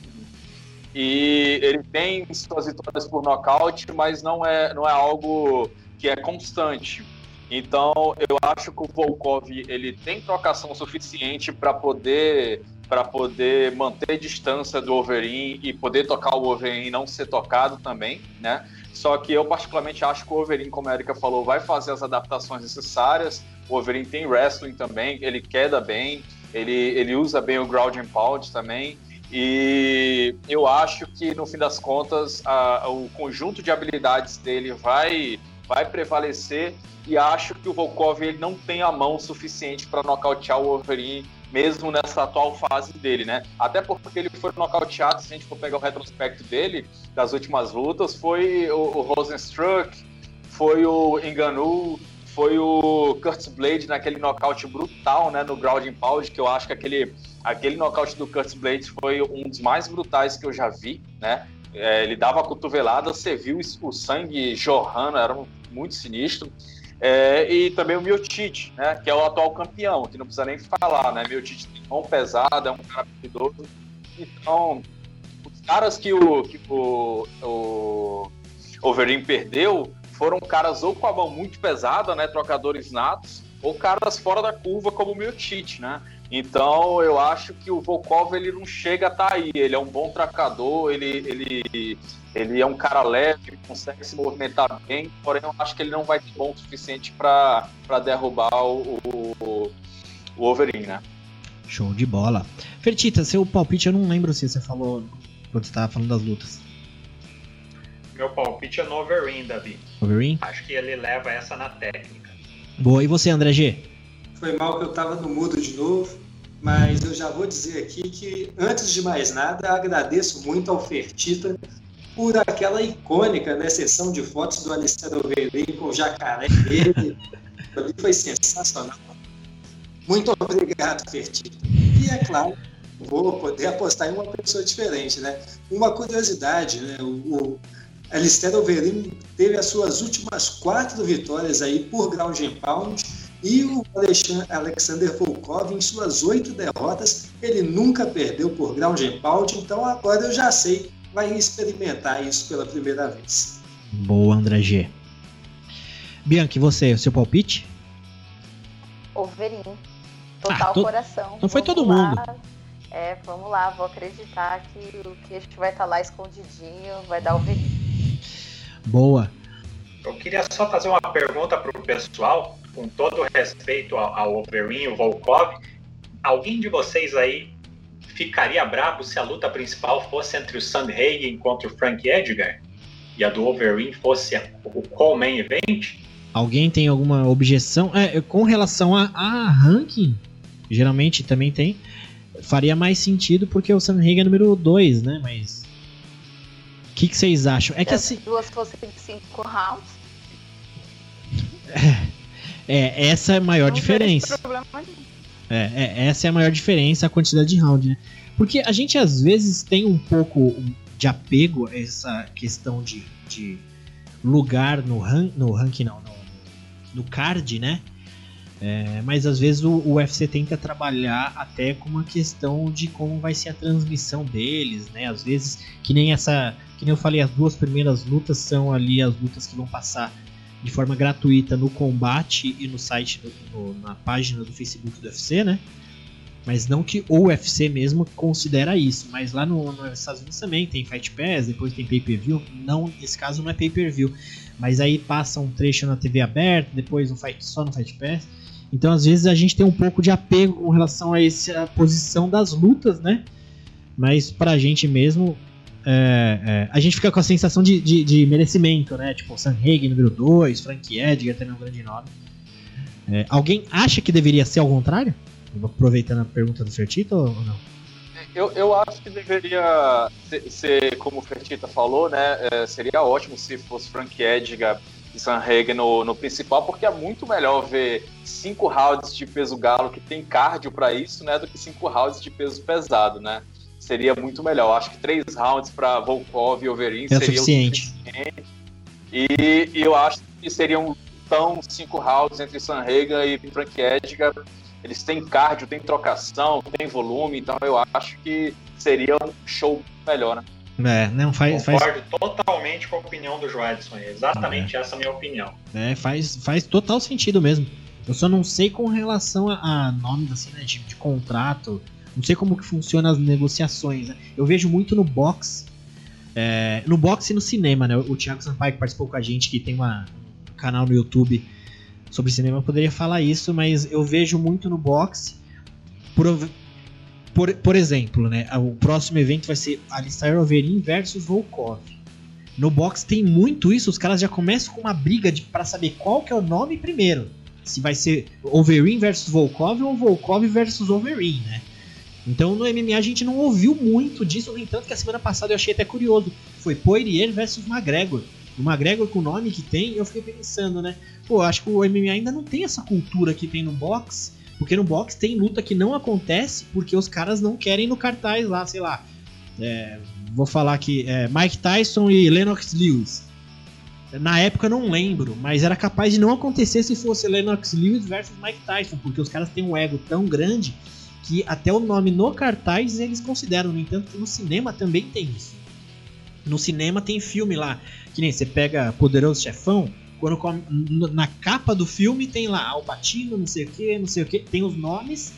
S2: e ele tem suas vitórias por nocaute, mas não é, não é algo que é constante. Então, eu acho que o Volkov ele tem trocação suficiente para poder para poder manter distância do Wolverine e poder tocar o Wolverine e não ser tocado também, né? Só que eu particularmente acho que o Wolverine, como a Erika falou, vai fazer as adaptações necessárias. O Wolverine tem wrestling também, ele queda bem, ele, ele usa bem o ground and pound também. E eu acho que no fim das contas a, o conjunto de habilidades dele vai vai prevalecer e acho que o Volkov ele não tem a mão suficiente para nocautear o Wolverine mesmo nessa atual fase dele, né? Até porque ele foi nocauteado, se a gente for pegar o retrospecto dele, das últimas lutas, foi o, o Rosenstruck, foi o Enganu, foi o Curtis Blade naquele nocaute brutal, né, no ground and pound, que eu acho que aquele, aquele nocaute do Curtis Blade foi um dos mais brutais que eu já vi, né? É, ele dava a cotovelada, você viu o sangue jorrando, era muito sinistro. É, e também o Miotite, né, que é o atual campeão, que não precisa nem falar, né? Miotite tem mão pesada, é um cara perigoso. Então, os caras que o, que o, o Overeem perdeu foram caras ou com a mão muito pesada, né, trocadores natos, ou caras fora da curva como o Miotite, né? Então eu acho que o Volkov ele não chega a estar tá aí. Ele é um bom tracador, ele, ele, ele é um cara leve, consegue se movimentar bem, porém eu acho que ele não vai ter bom o suficiente para derrubar o, o, o né?
S1: Show de bola. Fertita, seu palpite eu não lembro se você falou quando você estava falando das lutas.
S6: Meu palpite é no Overeem, Davi.
S1: Overeem?
S6: Acho que ele leva essa na técnica.
S1: Boa, e você, André G?
S5: Foi mal que eu estava no mudo de novo mas eu já vou dizer aqui que, antes de mais nada, agradeço muito ao Fertita por aquela icônica né, sessão de fotos do Alessandro Overeem com o jacaré dele. foi sensacional. Muito obrigado, Fertita. E, é claro, vou poder apostar em uma pessoa diferente. Né? Uma curiosidade, né? o, o Alistair Overeem teve as suas últimas quatro vitórias aí por ground and pound e o Alexander Volkov, em suas oito derrotas, ele nunca perdeu por ground and pound, então agora eu já sei, vai experimentar isso pela primeira vez.
S1: Boa, André G. Bianchi, você, o seu palpite?
S4: Overin. Total ah, to... coração.
S1: Não foi todo lá. mundo.
S4: É, vamos lá, vou acreditar que o queixo vai estar tá lá escondidinho, vai dar o Overin.
S1: Boa.
S6: Eu queria só fazer uma pergunta para o pessoal com todo respeito ao, ao Overeem, o Volkov, alguém de vocês aí ficaria bravo se a luta principal fosse entre o Sandhagen contra o Frank Edgar e a do Overeem fosse o co-main event?
S1: Alguém tem alguma objeção? É, com relação a, a ranking, geralmente também tem, faria mais sentido porque o Sandhagen é número 2, né? Mas que, que, vocês acham? É que
S4: assim. duas fossem cinco rounds.
S1: É, é, essa é a maior não diferença. É, é, essa é a maior diferença, a quantidade de round, né? Porque a gente às vezes tem um pouco de apego a essa questão de, de lugar no, ran, no ranking, não, no, no card, né? É, mas às vezes o, o, UFC tenta trabalhar até com uma questão de como vai ser a transmissão deles, né? Às vezes, que nem essa. Que nem eu falei, as duas primeiras lutas são ali as lutas que vão passar de forma gratuita no combate e no site, no, na página do Facebook do UFC, né? Mas não que o UFC mesmo considera isso. Mas lá no, nos Estados Unidos também tem Fight Pass, depois tem pay-per-view. Não, nesse caso não é pay-per-view. Mas aí passa um trecho na TV aberta, depois um fight só no Fight Pass. Então às vezes a gente tem um pouco de apego com relação a essa posição das lutas, né? Mas pra gente mesmo, é, é, a gente fica com a sensação de, de, de merecimento, né? Tipo, Sanhagen número 2, Frank Edgar também é um grande nome. É, alguém acha que deveria ser ao contrário? Aproveitando a pergunta do Fertita ou não?
S2: Eu, eu acho que deveria ser, ser como o Fertita falou, né? É, seria ótimo se fosse Frank Edgar e Sanhagen no, no principal, porque é muito melhor ver cinco rounds de peso galo que tem cardio para isso, né? Do que cinco rounds de peso pesado, né? Seria muito melhor. Acho que três rounds para Volkov e Overeem
S1: é seria suficiente.
S2: suficiente. E, e, eu acho que seriam tão cinco rounds entre Sanrega e Frank Edgar. Eles têm cardio, têm trocação, têm volume, então eu acho que seria um show melhor, né?
S1: É, não faz.
S6: Concordo faz... totalmente com a opinião do Joedson. Exatamente é. essa é a minha opinião.
S1: É, faz, faz total sentido mesmo. Eu só não sei com relação a, a nomes assim, né, de, de contrato Não sei como que funciona as negociações. Né? Eu vejo muito no box, é, no box e no cinema, né? O Thiago Sampaio que participou com a gente, que tem uma, um canal no YouTube sobre cinema, poderia falar isso, mas eu vejo muito no box. Por, por, por exemplo, né? O próximo evento vai ser Alistair Overeem versus Volkov. No box tem muito isso, os caras já começam com uma briga para saber qual que é o nome primeiro. Se vai ser Overeem versus Volkov ou Volkov versus Overeem, né? Então no MMA a gente não ouviu muito disso, no entanto que a semana passada eu achei até curioso. Foi Poirier versus McGregor. O McGregor com o nome que tem, eu fiquei pensando, né? Pô, acho que o MMA ainda não tem essa cultura que tem no box, porque no box tem luta que não acontece porque os caras não querem no cartaz lá, sei lá. É, vou falar aqui, é, Mike Tyson e Lennox Lewis. Na época eu não lembro, mas era capaz de não acontecer se fosse Lennox Lewis versus Mike Tyson, porque os caras têm um ego tão grande que até o nome no cartaz eles consideram. No entanto, que no cinema também tem isso. No cinema tem filme lá, que nem você pega Poderoso Chefão, quando na capa do filme tem lá Al Pacino, não sei o que, não sei o que, tem os nomes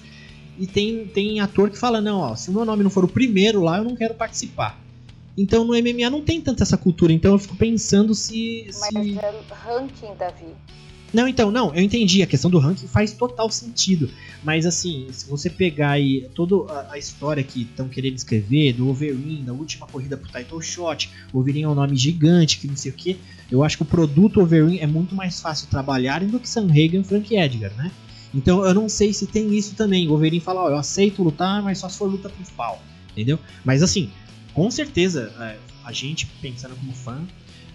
S1: e tem, tem ator que fala, não, ó, se o meu nome não for o primeiro lá, eu não quero participar. Então no MMA não tem tanta essa cultura, então eu fico pensando se.
S4: Mas se... é ranking, Davi.
S1: Não, então, não, eu entendi. A questão do ranking faz total sentido. Mas assim, se você pegar aí toda a, a história que estão querendo escrever, do Overeem, da última corrida pro title shot, o Overeem é um nome gigante, que não sei o que. Eu acho que o produto Overeem é muito mais fácil trabalhar do que Sanhagen e Frank Edgar, né? Então eu não sei se tem isso também. O Overeem fala, ó, eu aceito lutar, mas só se for luta principal, entendeu? Mas assim, com certeza, é, a gente pensando como fã,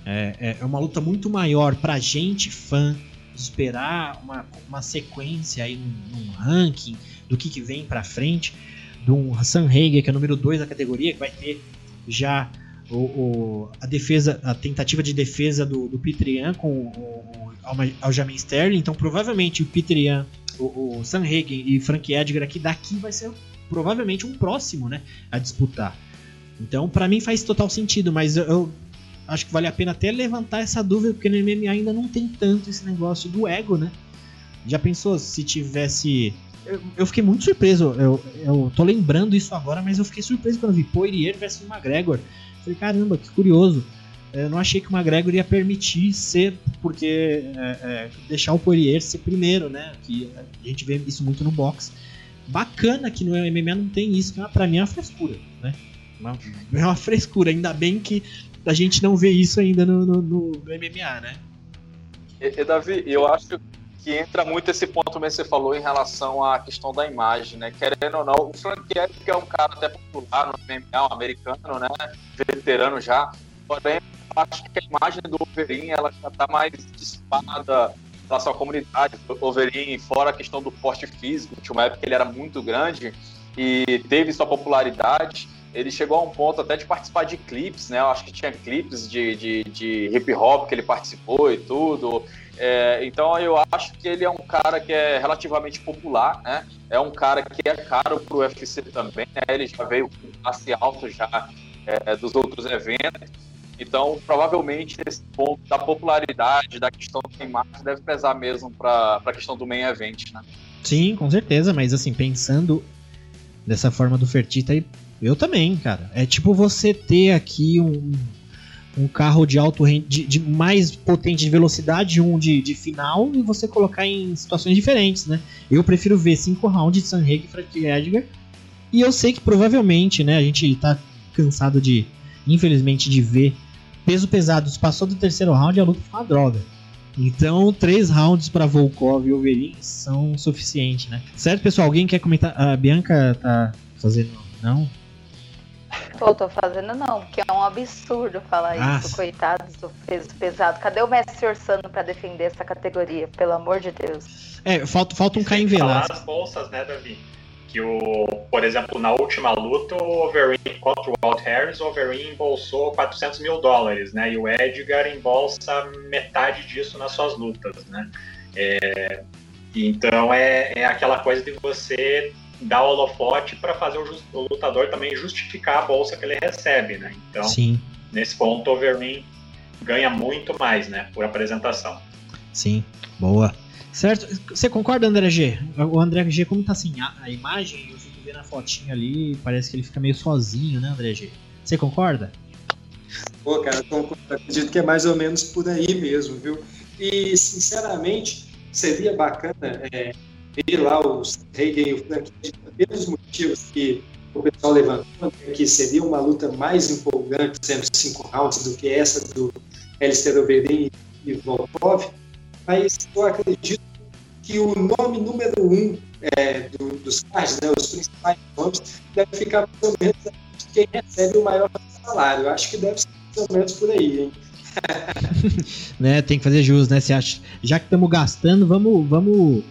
S1: é, é, é uma luta muito maior pra gente, fã, esperar uma, uma sequência aí num, ranking do que, que vem para frente do Hassan Hager, que é o número 2 da categoria, que vai ter já o, o, a defesa, a tentativa de defesa do, do com o, o Aljamain Sterling. Então, provavelmente o Petrian, o, Sam Hagen e Frank Edgar aqui daqui vai ser provavelmente um próximo, né, a disputar. Então, para mim faz total sentido, mas eu acho que vale a pena até levantar essa dúvida, porque no MMA ainda não tem tanto esse negócio do ego, né? Já pensou se tivesse. Eu, eu fiquei muito surpreso, eu, eu tô lembrando isso agora, mas eu fiquei surpreso quando vi Poirier versus McGregor. Falei, caramba, que curioso. Eu não achei que o McGregor ia permitir ser, porque é, é, deixar o Poirier ser primeiro, né? Que a gente vê isso muito no boxe. Bacana que no MMA não tem isso, que pra mim é uma frescura, né? é uma frescura, ainda bem que a gente não vê isso ainda no, no, no, MMA, né?
S2: E, e, Davi, eu acho que entra muito esse ponto que você falou em relação à questão da imagem, né? Querendo ou não, o Frank Edgar é um cara até popular no MMA, um americano, né? Veterano já. Porém, acho que a imagem do Overeem, ela já tá mais disparada da sua comunidade. O Overeem, fora a questão do porte físico, tinha uma época que ele era muito grande e teve sua popularidade ele chegou a um ponto até de participar de clipes, né? Eu acho que tinha clipes de, de, de hip hop que ele participou e tudo. É, então eu acho que ele é um cara que é relativamente popular, né? É um cara que é caro pro UFC também, né? Ele já veio com classe alto já é, dos outros eventos. Então, provavelmente, esse ponto da popularidade, da questão do imagem, deve pesar mesmo para a questão do main event, né?
S1: Sim, com certeza, mas assim, pensando dessa forma do Fertita, eu também, cara. É tipo você ter aqui um, um carro de alto de, de, mais potente de velocidade, um de, de final, e você colocar em situações diferentes, né? Eu prefiro ver cinco rounds de Sanheg e Frank Edgar. E eu sei que provavelmente, né, a gente tá cansado de, infelizmente, de ver peso pesado. Passou do terceiro round, a luta foi uma droga. Então, três rounds para Volkov e Overeem são suficientes, né? Certo, pessoal? Alguém quer comentar? A Bianca tá fazendo. Não?
S4: Tô, tô fazendo não, porque é um absurdo falar Nossa. isso, coitados do peso pesado. Cadê o Messi orçando para defender essa categoria, pelo amor de Deus?
S1: É, falta, falta um Caim Velasquez.
S6: as bolsas, né, Davi? Que o, por exemplo, na última luta, o Overeem contra o Walt Harris, o Overeem embolsou 400 mil dólares, né? E o Edgar embolsa metade disso nas suas lutas, né? É, então é, é aquela coisa de você dar o holofote para fazer o, o, lutador também justificar a bolsa que ele recebe, né? Então,
S1: Sim.
S6: nesse ponto, o Overeem ganha muito mais, né? Por apresentação.
S1: Sim, boa. Certo? Você concorda, André G? O André G, como tá assim, a, a imagem e os tu vê na fotinha ali, parece que ele fica meio sozinho, né, André G? Você concorda?
S5: Pô, cara, concordo. Acredito que é mais ou menos por aí mesmo, viu? E, sinceramente, seria bacana é, ver lá os Reagan e o Frank pelos motivos que o pessoal levantou, né, que seria uma luta mais empolgante, sendo cinco rounds, do que essa do Alistair Overeem e Volkov, mas eu acredito que o nome número um é, do, dos cards, né, os principais nomes, deve ficar ou menos quem recebe o maior salário. Eu acho que deve ser ou menos por aí, hein?
S1: né, tem que fazer jus, né? Acha, já que estamos gastando, vamos, vamos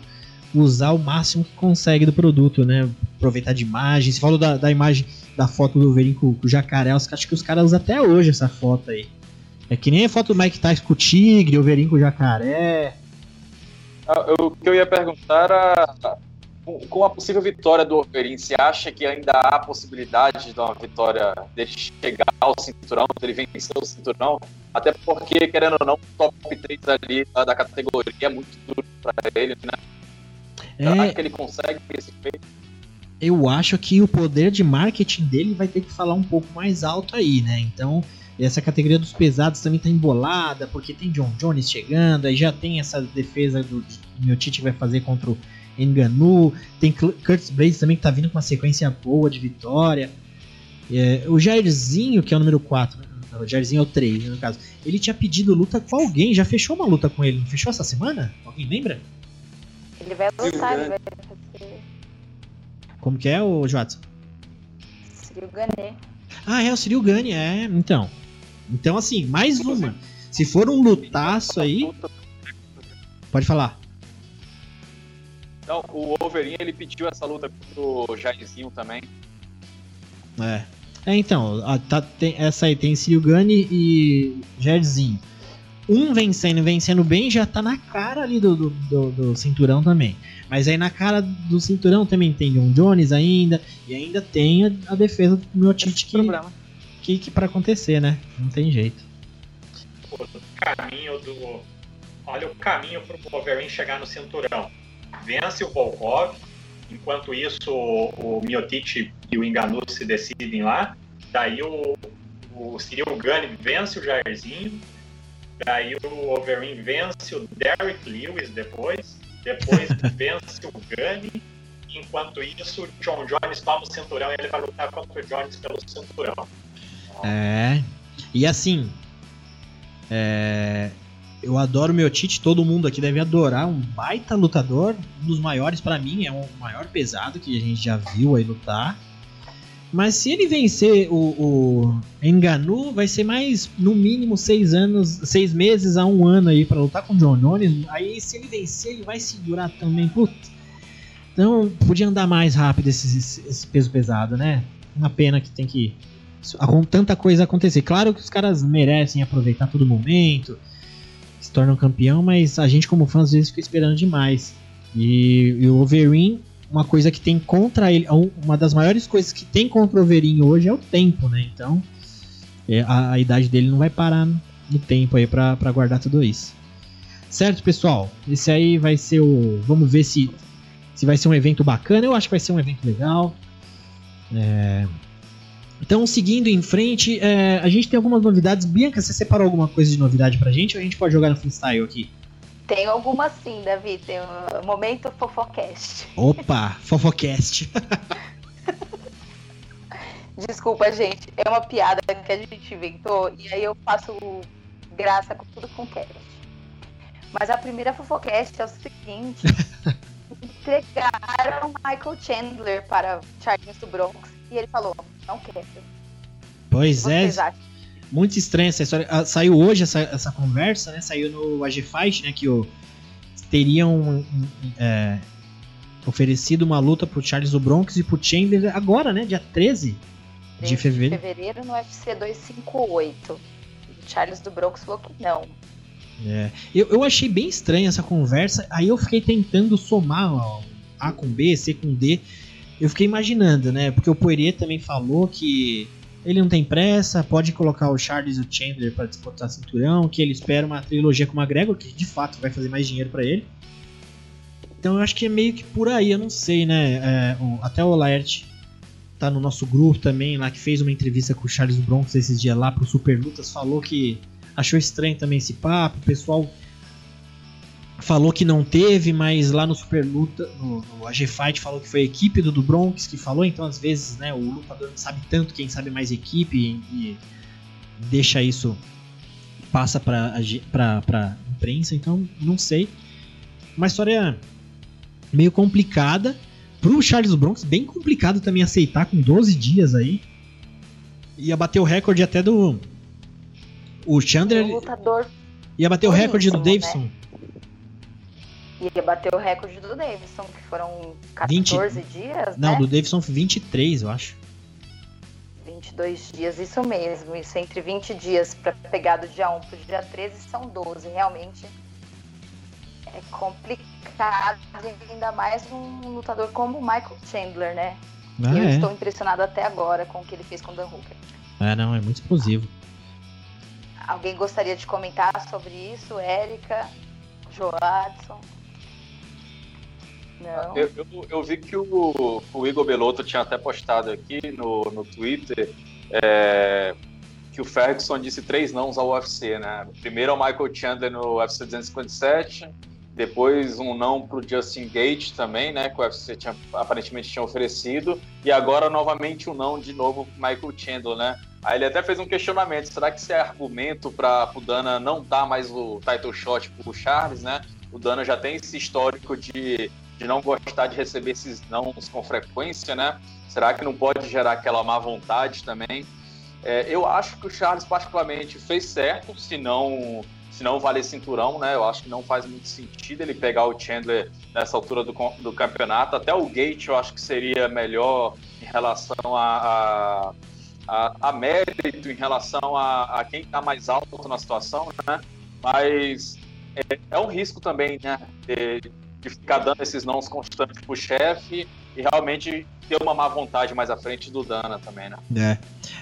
S1: usar o máximo que consegue do produto, né? Aproveitar de imagem. Você falou da, da imagem da foto do Wolverine com, com o jacaré, acho que os caras usam até hoje essa foto aí. É que nem a foto do Mike Tyson com o tigre, o Wolverine com o jacaré.
S2: Ah, o que eu ia perguntar era com a possível vitória do Wolverine, você acha que ainda há possibilidade de uma vitória dele chegar ao cinturão, dele vencer o cinturão? Até porque, querendo ou não, o top 3 ali da categoria é muito duro para ele, né? É... Acho que ele consegue esse feito.
S1: Eu acho que o poder de marketing dele vai ter que falar um pouco mais alto aí, né? Então, essa categoria dos pesados também tá embolada, porque tem John Jones chegando, aí já tem essa defesa do meu Tite vai fazer contra o Enganu, tem Curtis Blades também que tá vindo com uma sequência boa de vitória. É, o Jairzinho, que é o número 4, o Jairzinho é o 3, no caso, ele tinha pedido luta com alguém, já fechou uma luta com ele, não fechou essa semana? Alguém lembra?
S4: Ele vai lutar, ele vai fazer.
S1: Como que é, o Joatson?
S4: Cyril Gane.
S1: Ah, é, o Cyril Gane, é. Então. Então, assim, mais uma. Se for um lutaço aí. Pode falar.
S2: Então, o Wolverine, ele pediu essa luta pro Jairzinho também.
S1: É. É, então, a, tá, tem, essa aí tem Cyril Gane e Jairzinho um vencendo vencendo bem já tá na cara ali do, do, do, do, cinturão também. Mas aí na cara do cinturão também tem John Jones ainda. E ainda tem a, a defesa do Miotite que, que, que para acontecer, né? Não tem jeito.
S6: O caminho do. Olha o caminho pro Wolverine chegar no cinturão. Vence o Volkov. Enquanto isso, o, o Miotite e o Enganu se decidem lá. Daí o, o Cyril Gane vence o Jairzinho Daí o Wolverine vence o Derrick Lewis depois. Depois vence o Gunny. Enquanto isso, o John Jones toma o cinturão e ele vai lutar contra o Jones pelo cinturão.
S1: É. E assim. É, eu adoro o meu Tite, todo mundo aqui deve adorar. Um baita lutador, um dos maiores para mim, é o maior pesado que a gente já viu aí lutar. Mas se ele vencer o, o Enganu, vai ser mais, no mínimo, seis anos, seis meses a um ano aí para lutar com o John Jones. Aí se ele vencer, ele vai segurar também. Putz. Então, podia andar mais rápido esse, esse peso pesado, né? Uma pena que tem que. Com tanta coisa acontecer. Claro que os caras merecem aproveitar todo momento, se tornam campeão, mas a gente, como fã, às vezes fica esperando demais. E, e o Overeem uma coisa que tem contra ele, uma das maiores coisas que tem contra o Verinho hoje é o tempo, né? Então, é, a, a, idade dele não vai parar no, no tempo aí para guardar tudo isso. Certo, pessoal? Esse aí vai ser o. Vamos ver se, se vai ser um evento bacana. Eu acho que vai ser um evento legal. É... Então, seguindo em frente, é, a gente tem algumas novidades. Bianca, você separou alguma coisa de novidade pra gente ou a gente pode jogar no freestyle aqui?
S4: Tem alguma sim, Davi. Tem um momento fofocast.
S1: Opa, fofocast.
S4: Desculpa, gente. É uma piada que a gente inventou e aí eu faço graça com tudo com cast. Mas a primeira fofocast é o seguinte. entregaram Michael Chandler para Charles do Bronx e ele falou, não quero.
S1: Pois é. Acham? Muito estranha essa história. Ah, saiu hoje essa, essa conversa, né? Saiu no AG Fight, né? Que o, teriam é, oferecido uma luta pro Charles do Bronx e pro Chandler agora, né? Dia 13 de fevereiro.
S4: De fevereiro no UFC 258. O Charles do Bronx falou que não.
S1: É. Eu, eu achei bem estranha essa conversa. Aí eu fiquei tentando somar ó, A com B, C com D. Eu fiquei imaginando, né? Porque o Poirier também falou que ele não tem pressa, pode colocar o Charles e o Chandler para disputar cinturão, que ele espera uma trilogia com o McGregor, que de fato vai fazer mais dinheiro para ele. Então eu acho que é meio que por aí, eu não sei, né? É, o, até o Laerte tá no nosso grupo também, lá que fez uma entrevista com o Charles Bronx esses dias lá pro Super Lutas, falou que achou estranho também esse papo, o pessoal falou que não teve, mas lá no Super Luta, no, no AG Fight falou que foi a equipe do, do Bronx que falou, então às vezes, né, o lutador não sabe tanto, quem sabe mais equipe e, e deixa isso passa para para imprensa, então não sei. Uma história meio complicada pro Charles Bronx, bem complicado também aceitar com 12 dias aí. Ia bater o recorde até do o Chandler.
S4: Um lutador
S1: ia bater o recorde do né? Davidson. Né?
S4: Ia bater o recorde do Davidson, que foram 14 20... dias,
S1: Não,
S4: né?
S1: do Davidson 23, eu acho.
S4: 22 dias, isso mesmo. Isso entre 20 dias para pegar do dia 1 pro dia 13 são 12. Realmente é complicado, ainda mais um lutador como o Michael Chandler, né? Ah, eu é. estou impressionado até agora com o que ele fez com o Dan Hooker.
S1: É, não, é muito explosivo.
S4: Alguém gostaria de comentar sobre isso? Érica, Joadson?
S2: Eu, eu, eu, vi que o, o, Igor Belotto tinha até postado aqui no, no Twitter é, que o Ferguson disse três nãos ao UFC, né? Primeiro ao Michael Chandler no UFC 257, depois um não para o Justin Gate também, né? Que o UFC tinha, aparentemente tinha oferecido, e agora novamente um não de novo Michael Chandler, né? Aí ele até fez um questionamento: será que isso é argumento para o Dana não dar mais o title shot para o Charles, né? O Dana já tem esse histórico de de não gostar de receber esses nãos com frequência, né? Será que não pode gerar aquela má vontade também? É, eu acho que o Charles, particularmente, fez certo, se não, se não vale cinturão, né? Eu acho que não faz muito sentido ele pegar o Chandler nessa altura do, do campeonato. Até o Gate eu acho que seria melhor em relação a, a, a, mérito, em relação a, a quem está mais alto na situação, né? Mas é, é um risco também, né? De, de ficar dando esses nãos constantes pro chefe e realmente ter uma má vontade mais à frente do Dana também,
S1: né? É.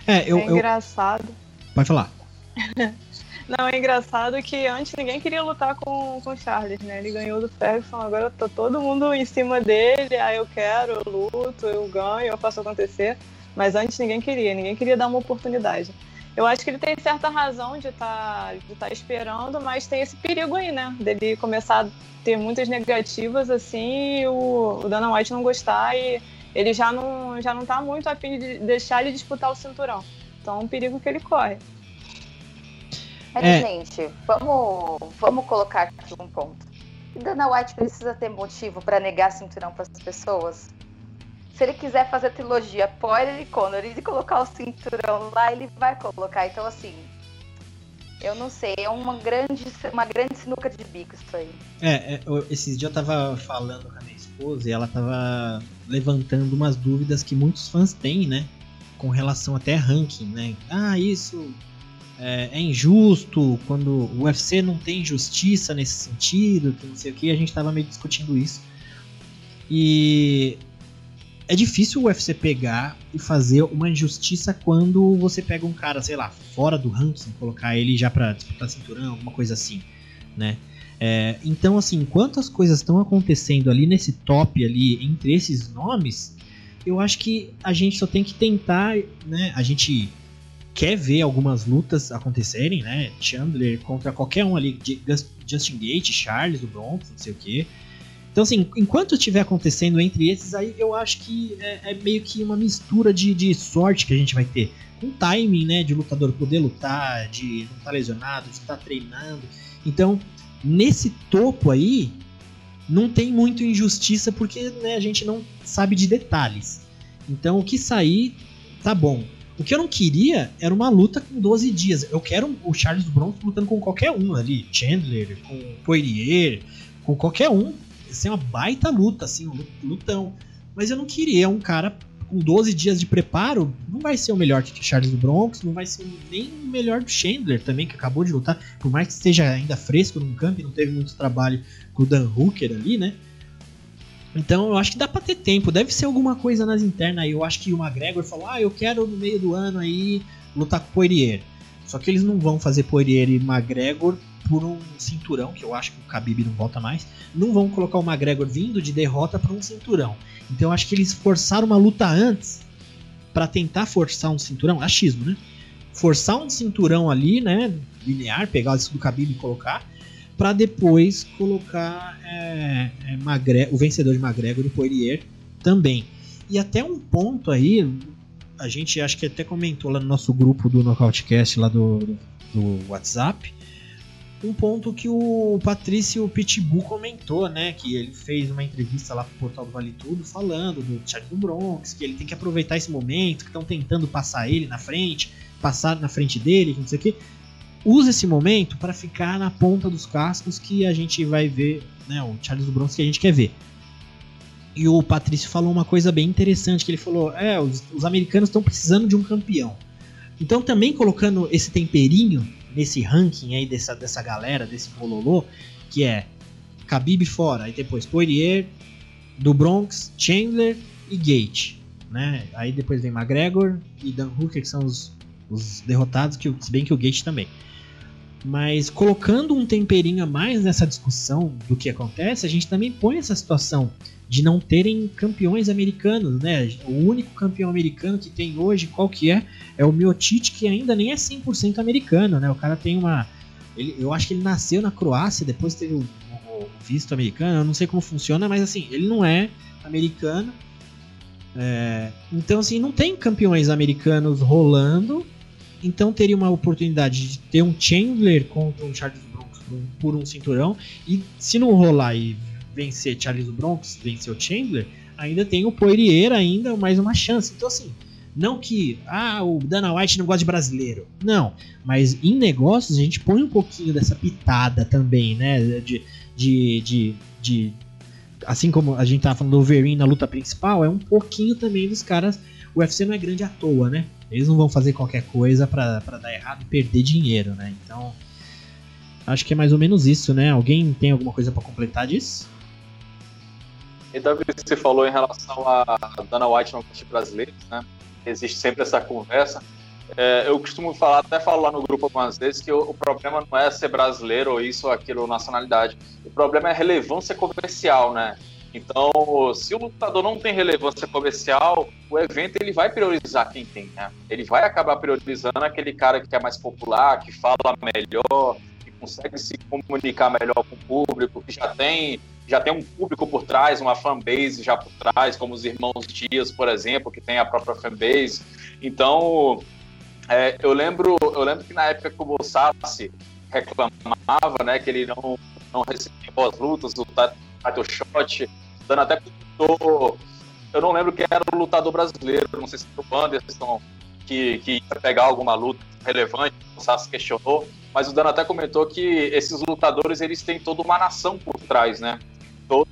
S1: É, eu,
S3: é engraçado. Eu...
S1: Pode falar.
S3: Não, é engraçado que antes ninguém queria lutar com, com o Charles, né? Ele ganhou do Ferguson, agora tá todo mundo em cima dele, aí eu quero, eu luto, eu ganho, eu faço acontecer. Mas antes ninguém queria, ninguém queria dar uma oportunidade. Eu acho que ele tem certa razão de estar tá, de tá esperando, mas tem esse perigo aí, né? Dele começar ter muitas negativas assim e o, o Dana White não gostar e ele já não, já não tá muito afim de deixar ele disputar o cinturão. Então é um perigo que ele corre.
S4: Mas, é. gente, vamos, vamos colocar aqui um ponto. Dana White precisa ter motivo para negar cinturão para as pessoas? Se ele quiser fazer trilogia Poirier e Conor e colocar o cinturão lá, ele vai colocar. Então, assim, eu não sei, é uma grande, uma grande sinuca de bico isso aí.
S1: É, é esses dias eu tava falando com a minha esposa e ela tava levantando umas dúvidas que muitos fãs têm, né? Com relação até ranking, né? Ah, isso é, é, injusto, quando o UFC não tem justiça nesse sentido, que não sei o que, a gente tava meio discutindo isso. E é difícil o UFC pegar e fazer uma injustiça quando você pega um cara, sei lá, fora do ranking, colocar ele já pra disputar cinturão, alguma coisa assim, né? É, então, assim, enquanto as coisas estão acontecendo ali nesse top ali, entre esses nomes, eu acho que a gente só tem que tentar, né? A gente quer ver algumas lutas acontecerem, né? Chandler contra qualquer um ali, Justin Gate, Charles do Bronx, não sei o que. Então, assim, enquanto estiver acontecendo entre esses, aí eu acho que é, é meio que uma mistura de, de, sorte que a gente vai ter. Um timing, né, de lutador poder lutar, de não estar tá lesionado, de estar tá treinando. Então, nesse topo aí, não tem muito injustiça porque né, a gente não sabe de detalhes. Então, o que sair, tá bom. O que eu não queria era uma luta com 12 dias. Eu quero o Charles Bronson lutando com qualquer um ali. Chandler, com Poirier, com qualquer um ser uma baita luta, assim, um lutão. Mas eu não queria um cara com 12 dias de preparo, não vai ser o melhor que Charles do Bronx, não vai ser nem o melhor do Chandler também, que acabou de lutar, por mais que esteja ainda fresco no campo e não teve muito trabalho com o Dan Hooker ali, né? Então eu acho que dá pra ter tempo, deve ser alguma coisa nas internas aí. Eu acho que o McGregor falou: ah, eu quero no meio do ano aí lutar com o Poirier. Só que eles não vão fazer Poirier e McGregor por um cinturão, que eu acho que o Khabib não volta mais. Não vão colocar o McGregor vindo de derrota para um cinturão. Então eu acho que eles forçaram uma luta antes para tentar forçar um cinturão, achismo, né? Forçar um cinturão ali, né, linear, pegar isso do Khabib e colocar, para depois colocar é, é, Magre o vencedor de McGregor e Poirier também. E até um ponto aí, a gente acho que até comentou lá no nosso grupo do Nocautecast lá do, do WhatsApp, um ponto que o Patrício Pitbull comentou, né? Que ele fez uma entrevista lá pro Portal do Vale Tudo falando do Charles do Bronx, que ele tem que aproveitar esse momento, que estão tentando passar ele na frente, passar na frente dele, não sei o que. Usa esse momento para ficar na ponta dos cascos que a gente vai ver, né? O Charles do Bronx que a gente quer ver. E o Patrício falou uma coisa bem interessante, que ele falou, é, os, os americanos estão precisando de um campeão. Então também colocando esse temperinho nesse ranking aí dessa, dessa galera, desse bololô, que é Khabib fora, aí depois Poirier, do Bronx, Chandler e Gate, né? Aí depois vem McGregor e Dan Hooker, que são os, os derrotados, que, se bem que o Gate também. Mas colocando um temperinho a mais nessa discussão do que acontece, a gente também põe essa situação de não terem campeões americanos, né? O único campeão americano que tem hoje, qual que é? É o Miotite, que ainda nem é 100% americano, né? O cara tem uma... Ele, eu acho que ele nasceu na Croácia, depois teve o, o, visto americano, eu não sei como funciona, mas assim, ele não é americano. É, então, assim, não tem campeões americanos rolando, então teria uma oportunidade de ter um Chandler contra um Charles Bronx por um cinturão, e se não rolar e vencer Charles Bronx, vencer o Chandler, ainda tem o Poirier ainda mais uma chance. Então assim, não que ah, o Dana White não gosta de brasileiro. Não, mas em negócios a gente põe um pouquinho dessa pitada também, né, de de, de, de assim como a gente tava falando do Wolverine na luta principal, é um pouquinho também dos caras. O UFC não é grande à toa, né? Eles não vão fazer qualquer coisa para dar errado e perder dinheiro, né? Então, acho que é mais ou menos isso, né? Alguém tem alguma coisa para completar disso?
S2: E Davi, você falou em relação a Dana White não curtir brasileiros, né? Existe sempre essa conversa. É, eu costumo falar, até falo lá no grupo algumas vezes, que o, o, problema não é ser brasileiro ou isso ou aquilo, nacionalidade. O problema é a relevância comercial, né? Então, se o lutador não tem relevância comercial, o evento ele vai priorizar quem tem, né? Ele vai acabar priorizando aquele cara que é mais popular, que fala melhor, que consegue se comunicar melhor com o público, que já tem já tem um público por trás, uma fanbase já por trás, como os Irmãos Dias, por exemplo, que tem a própria fanbase. Então, é, eu lembro eu lembro que na época que o Bossassi reclamava, né, que ele não, não recebia boas lutas, o title shot, dando até comentou, eu não lembro quem era o lutador brasileiro, não sei se foi o Anderson, que, que ia pegar alguma luta relevante, o Sassi questionou, mas o Dano até comentou que esses lutadores eles têm toda uma nação por trás, né? Todo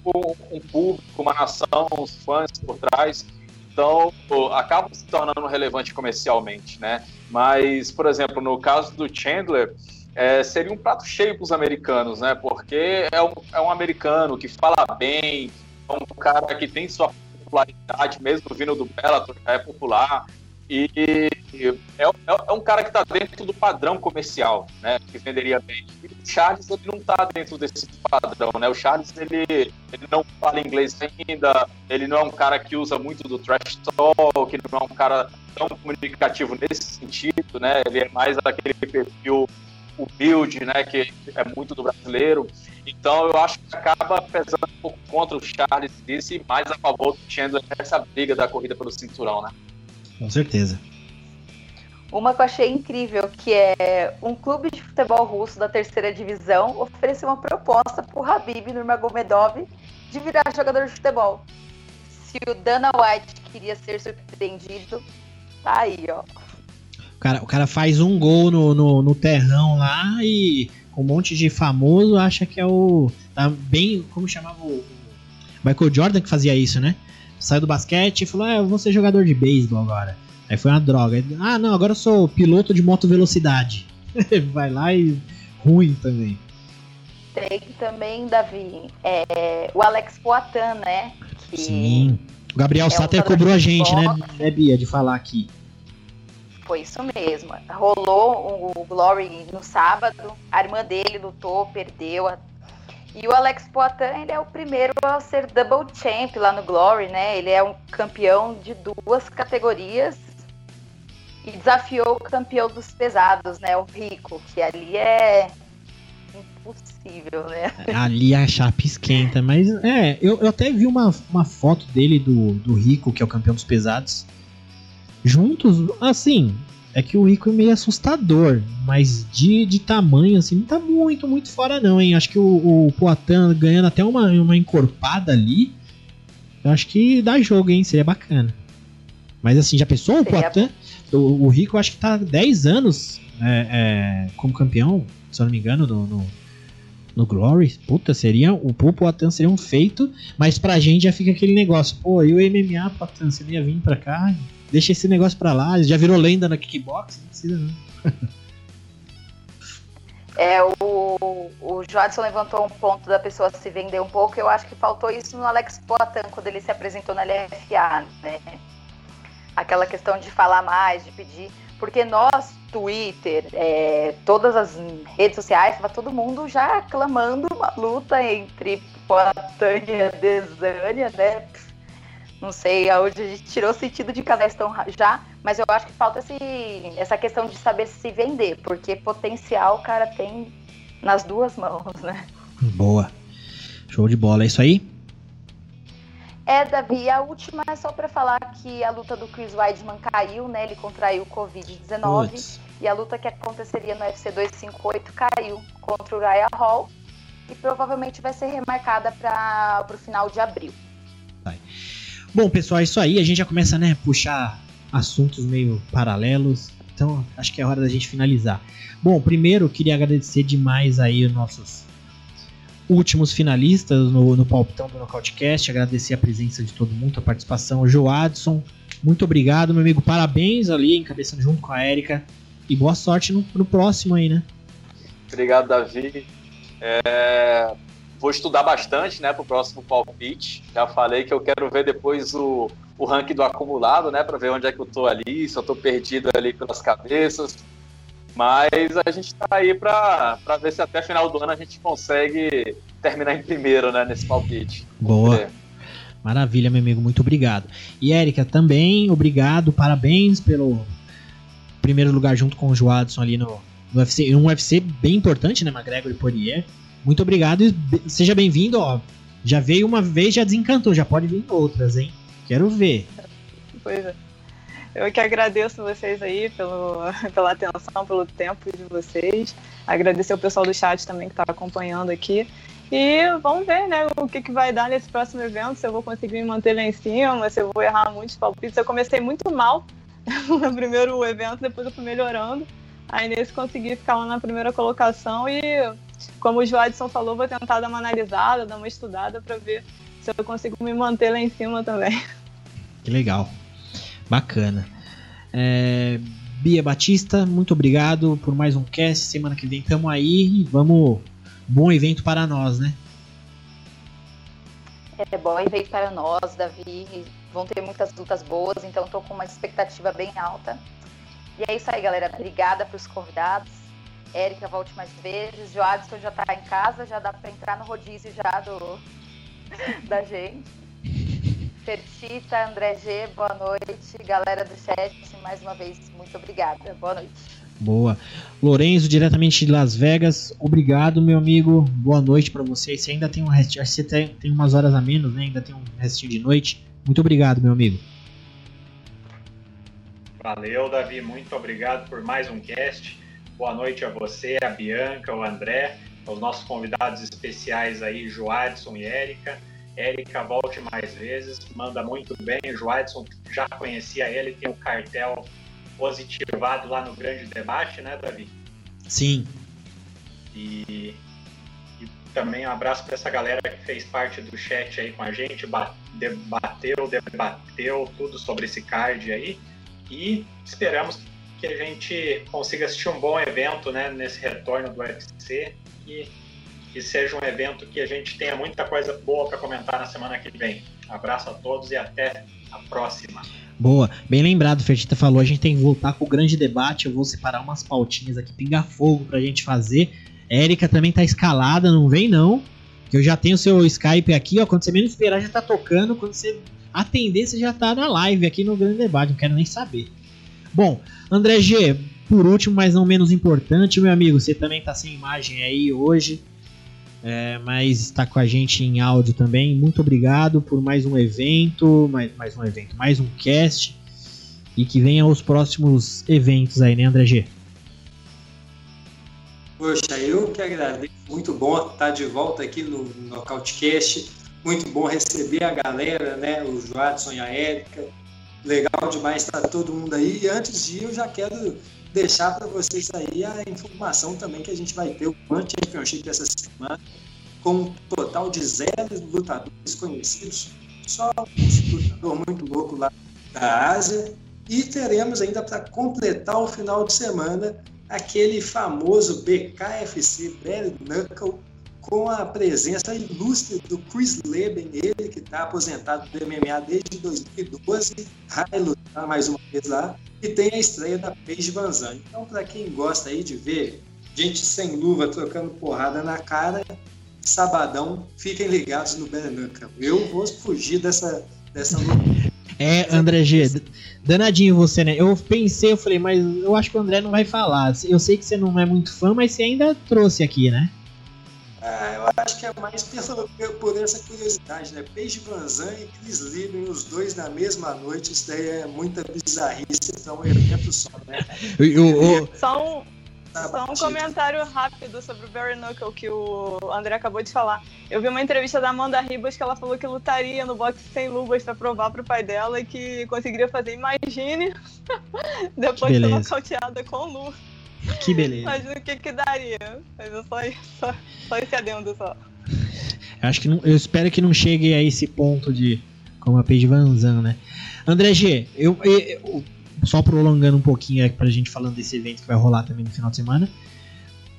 S2: um público, uma nação, uns fãs por trás. Então, acaba se tornando relevante comercialmente, né? Mas, por exemplo, no caso do Chandler, é, seria um prato cheio para os americanos, né? Porque é um, é um americano que fala bem, é um cara que tem sua popularidade, mesmo vindo do Bellator, é popular. E é, é, é um cara que está dentro do padrão comercial, né? Que venderia bem. E o Charles ele não está dentro desse padrão, né? O Charles ele, ele não fala inglês ainda, ele não é um cara que usa muito do trash talk, não é um cara tão comunicativo nesse sentido, né? Ele é mais aquele perfil humilde, né? Que é muito do brasileiro. Então eu acho que acaba pesando um pouco contra o Charles disse e mais a favor do Chandler nessa briga da corrida pelo cinturão, né?
S1: Com certeza.
S4: Uma que eu achei incrível, que é um clube de futebol russo da terceira divisão ofereceu uma proposta para Habib Nurmagomedov de virar jogador de futebol. Se o Dana White queria ser surpreendido, tá aí, ó.
S1: O cara, o cara faz um gol no, no, no terrão lá e um monte de famoso acha que é o. Tá bem. Como chamava o. Michael Jordan que fazia isso, né? Saiu do basquete e falou: ah, eu vou ser jogador de beisebol agora. Aí foi uma droga. Ah, não, agora eu sou piloto de moto velocidade. Vai lá e ruim também.
S4: Tem também, Davi, é, o Alex Poitin, né?
S1: Que Sim. O Gabriel é Sater cobrou a gente, né, né, Bia, de falar aqui.
S4: Foi isso mesmo. Rolou o Glory no sábado, a irmã dele lutou, perdeu. E o Alex Poitin, ele é o primeiro a ser double champ lá no Glory, né? Ele é um campeão de duas categorias e desafiou o campeão dos pesados, né? O Rico, que ali é impossível, né?
S1: Ali a chapa esquenta, mas é, eu, eu até vi uma, uma foto dele do, do Rico, que é o campeão dos pesados juntos, assim, é que o Rico é meio assustador, mas de, de tamanho, assim, não tá muito, muito fora não, hein? Acho que o, o Poitin ganhando até uma, uma encorpada ali, eu acho que dá jogo, hein? Seria bacana. Mas assim, já pensou o Poitin? O, o Rico acho que tá 10 anos é, é, como campeão, se eu não me engano, no, no, no Glory. Puta, seria, o Poitin seria um feito, mas pra gente já fica aquele negócio, pô, e o MMA, Poitin, você ia vir pra cá? Deixa esse negócio pra lá, já virou lenda na kickbox, não precisa não.
S4: É, o, o Jadson levantou um ponto da pessoa se vender um pouco. Eu acho que faltou isso no Alex Poitin quando ele se apresentou na LFA, né? Aquela questão de falar mais, de pedir. Porque nós, Twitter, é, todas as redes sociais, estava todo mundo já clamando uma luta entre Poitin e a Desânia, né? Não sei aonde a gente tirou o sentido de Canestão já, mas eu acho que falta esse, essa questão de saber se vender, porque potencial o cara tem nas duas mãos, né?
S1: Boa. Show de bola, é isso aí?
S4: É, Davi, a última é só para falar que a luta do Chris Weidman caiu, né? Ele contraiu o Covid-19 e a luta que aconteceria no UFC 258 caiu contra o Raya Hall e provavelmente vai ser remarcada para o final de abril.
S1: Vai. Bom, pessoal, é isso aí. A gente já começa, né, puxar assuntos meio paralelos. Então, acho que é hora da gente finalizar. Bom, primeiro, queria agradecer demais aí os nossos últimos finalistas no, no palpitão do Nocautecast. Agradecer a presença de todo mundo, a participação. O Joadson, muito obrigado, meu amigo. Parabéns ali, encabeçando junto com a Érica. E boa sorte no, no próximo aí, né?
S2: Obrigado, Davi. É, vou estudar bastante, né, para o próximo palpite. Já falei que eu quero ver depois o, o ranking do acumulado, né, para ver onde é que eu tô ali, se eu tô perdido ali pelas cabeças. Mas a gente está aí para ver se até final do ano a gente consegue terminar em primeiro, né, nesse palpite.
S1: Boa. É. Maravilha, meu amigo, muito obrigado. E Érica, também obrigado, parabéns pelo primeiro lugar junto com o Joadson ali no, no UFC, um UFC bem importante, né, McGregor e Poirier. Muito obrigado e seja bem-vindo, ó. Já veio uma vez, já desencantou, já pode vir outras, hein? Quero ver.
S3: Pois é. Eu que agradeço vocês aí pelo, pela atenção, pelo tempo de vocês. Agradecer o pessoal do chat também que está acompanhando aqui. E vamos ver, né, o que, que vai dar nesse próximo evento, se eu vou conseguir me manter lá em cima, se eu vou errar muitos palpites. Eu comecei muito mal no primeiro evento, depois eu fui melhorando. Aí nesse consegui ficar lá na primeira colocação e como o Joadson falou, vou tentar dar uma analisada, dar uma estudada para ver se eu consigo me manter lá em cima também.
S1: Que legal. Bacana. É, Bia Batista, muito obrigado por mais um cast. Semana que vem estamos aí e vamos. Bom evento para nós, né?
S4: É bom evento para nós, Davi. Vão ter muitas lutas boas, então estou com uma expectativa bem alta. E é isso aí, galera. Obrigada para os convidados. Érica volte mais vezes. Joadson já tá em casa, já dá para entrar no rodízio já do, da gente. Fertita, André G, boa noite. Galera do chat, mais uma vez, muito obrigada. Boa noite.
S1: Boa. Lorenzo, diretamente de Las Vegas, obrigado, meu amigo. Boa noite para você. Você ainda tem um restinho, você tem, tem umas horas a menos, né? Ainda tem um restinho de noite. Muito obrigado, meu amigo.
S6: Valeu, Davi. Muito obrigado por mais um cast. Boa noite a você, a Bianca, o André, aos nossos convidados especiais aí, Joadson e Érica. Érica, volte mais vezes, manda muito bem. O Joadson já conhecia ele, tem o cartel positivado lá no grande debate, né, Davi?
S1: Sim.
S6: E, e também um abraço para essa galera que fez parte do chat aí com a gente, debateu, debateu tudo sobre esse card aí. E esperamos que a gente consiga assistir um bom evento né, nesse retorno do UFC e que seja um evento que a gente tenha muita coisa boa para comentar na semana que vem. Abraço a todos e até a próxima.
S1: Boa, bem lembrado, Fertita falou, a gente tem que voltar com o grande debate, eu vou separar umas pautinhas aqui, pingar fogo pra gente fazer. Érica também tá escalada, não vem não, que eu já tenho o seu Skype aqui, ó, quando você menos esperar já tá tocando, quando você atender você já tá na live aqui no grande debate, não quero nem saber. Bom, André G, por último, mas não menos importante, meu amigo, você também tá sem imagem aí hoje, é, mas está com a gente em áudio também. Muito obrigado por mais um evento, mais, mais um evento, mais um cast. E que venha os próximos eventos aí, né, André G?
S5: Poxa, eu que agradeço. Muito bom estar de volta aqui no Nocautecast. Muito bom receber a galera, né? O Joadson e a Érica. Legal demais estar todo mundo aí. E antes de ir, eu já quero deixar para vocês aí a informação também que a gente vai ter o One Championship essa semana, com um total de zero lutadores conhecidos, só um lutador muito louco lá da Ásia. E teremos ainda para completar o final de semana aquele famoso BKFC Bare Knuckle com a presença ilustre do Chris Leben, ele que está aposentado do MMA desde 2012, vai lutar mais uma vez lá, e tem a estreia da Paige Van. Então, para quem gosta aí de ver gente sem luva trocando porrada na cara, sabadão, fiquem ligados no Berenuca. Eu vou fugir dessa, dessa luta.
S1: É, André G, danadinho você, né? Eu pensei, eu falei, mas eu acho que o André não vai falar. Eu sei que você não é muito fã, mas você ainda trouxe aqui, né?
S5: Ah, eu acho que é mais pelo, por essa curiosidade, né? Paige Vanzan e Chris Lieben, os dois na mesma noite, isso daí é muita bizarrice, então é um evento só, né?
S3: Só um, só um comentário rápido sobre o Barry Knuckle que o André acabou de falar. Eu vi uma entrevista da Amanda Ribas que ela falou que lutaria no boxe sem luvas para provar pro pai dela e que conseguiria fazer, imagine, depois de ser nocauteada com luva.
S1: Que beleza.
S3: Mas o que que daria? Mas eu só, só, só esse adendo só.
S1: Eu acho que não, eu espero que não chegue a esse ponto de como a Paige Van Zandt, né? André G, eu, eu, só prolongando um pouquinho aqui pra gente falando desse evento que vai rolar também no final de semana.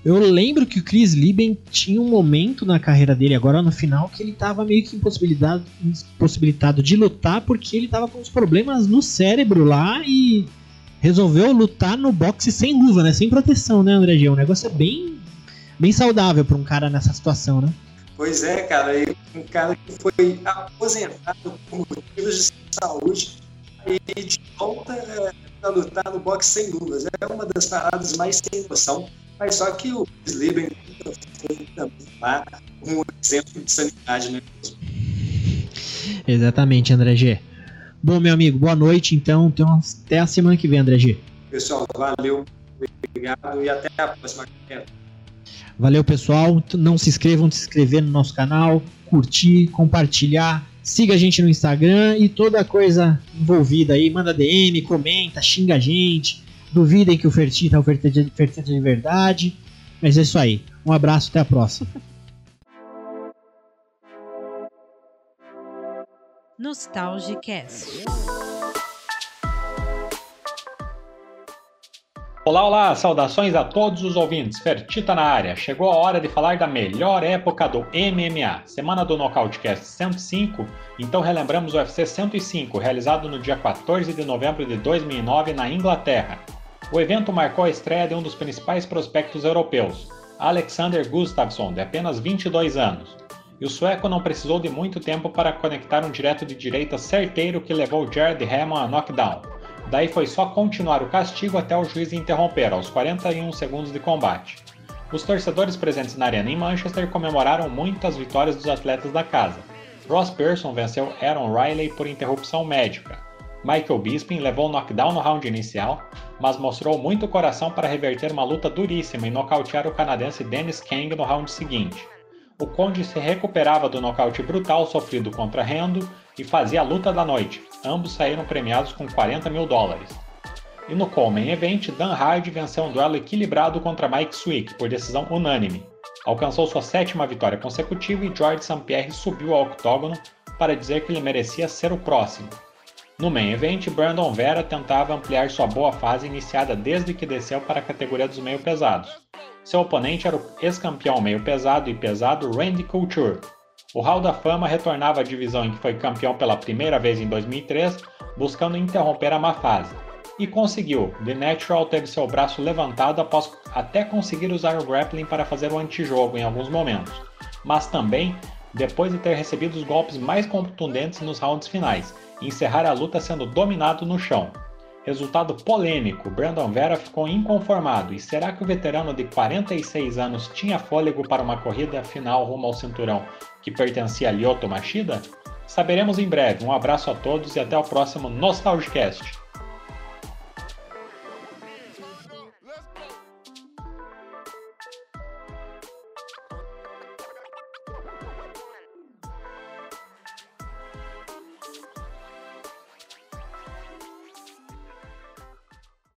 S1: Eu lembro que o Chris Lieben tinha um momento na carreira dele, agora no final, que ele tava meio que impossibilitado, impossibilitado de lutar porque ele tava com uns problemas no cérebro lá e resolveu lutar no boxe sem luva, né? Sem proteção, né, André G? Um negócio é bem, bem saudável para um cara nessa situação, né?
S5: Pois é, cara. Um cara que foi aposentado por motivos de saúde e de volta é, para lutar no boxe sem luvas. É uma das paradas mais sem noção. Mas só que o Sliben foi também lá um exemplo de sanidade, né?
S1: Exatamente, André G. Bom, meu amigo, boa noite então. então até a semana que vem, André G.
S5: Pessoal, valeu, obrigado e até a próxima.
S1: Valeu, pessoal. Não se inscrevam, se inscrever no nosso canal, curtir, compartilhar. Siga a gente no Instagram e toda coisa envolvida aí. Manda DM, comenta, xinga a gente. Duvidem que o Fertita é o Fertita de verdade. Mas é isso aí. Um abraço, até a próxima.
S7: Nostalgicast.
S6: Olá, olá, saudações a todos os ouvintes. Fertita na área. Chegou a hora de falar da melhor época do MMA. Semana do Nocautecast 105, então relembramos o UFC 105, realizado no dia 14 de novembro de 2009 na Inglaterra. O evento marcou a estreia de um dos principais prospectos europeus, Alexander Gustafsson, de apenas 22 anos e o sueco não precisou de muito tempo para conectar um direto de direita certeiro que levou Jared Hammond a knockdown. Daí foi só continuar o castigo até o juiz interromper, aos 41 segundos de combate. Os torcedores presentes na arena em Manchester comemoraram muitas vitórias dos atletas da casa. Ross Pearson venceu Aaron Riley por interrupção médica. Michael Bisping levou o knockdown no round inicial, mas mostrou muito coração para reverter uma luta duríssima e nocautear o canadense Dennis Kang no round seguinte o Conde se recuperava do nocaute brutal sofrido contra Rendo e fazia a luta da noite. Ambos saíram premiados com 40 mil dólares. E no Coleman Event, Dan Hardy venceu um duelo equilibrado contra Mike Swick por decisão unânime. Alcançou sua sétima vitória consecutiva e George St. Pierre subiu ao octógono para dizer que ele merecia ser o próximo. No Main Event, Brandon Vera tentava ampliar sua boa fase iniciada desde que desceu para a categoria dos meio pesados. Seu oponente era o ex-campeão meio pesado e pesado Randy Couture. O Hall da Fama retornava à divisão em que foi campeão pela primeira vez em 2003, buscando interromper a má fase. E conseguiu. The Natural teve seu braço levantado após até conseguir usar o grappling para fazer o antijogo em alguns momentos, mas também depois de ter recebido os golpes mais contundentes nos rounds finais, e encerrar a luta sendo dominado no chão. Resultado polêmico, Brandon Vera ficou inconformado e será que o veterano de 46 anos tinha fôlego para uma corrida final rumo ao cinturão que pertencia a Lyoto Machida? Saberemos em breve. Um abraço a todos e até o próximo Nostalgicast.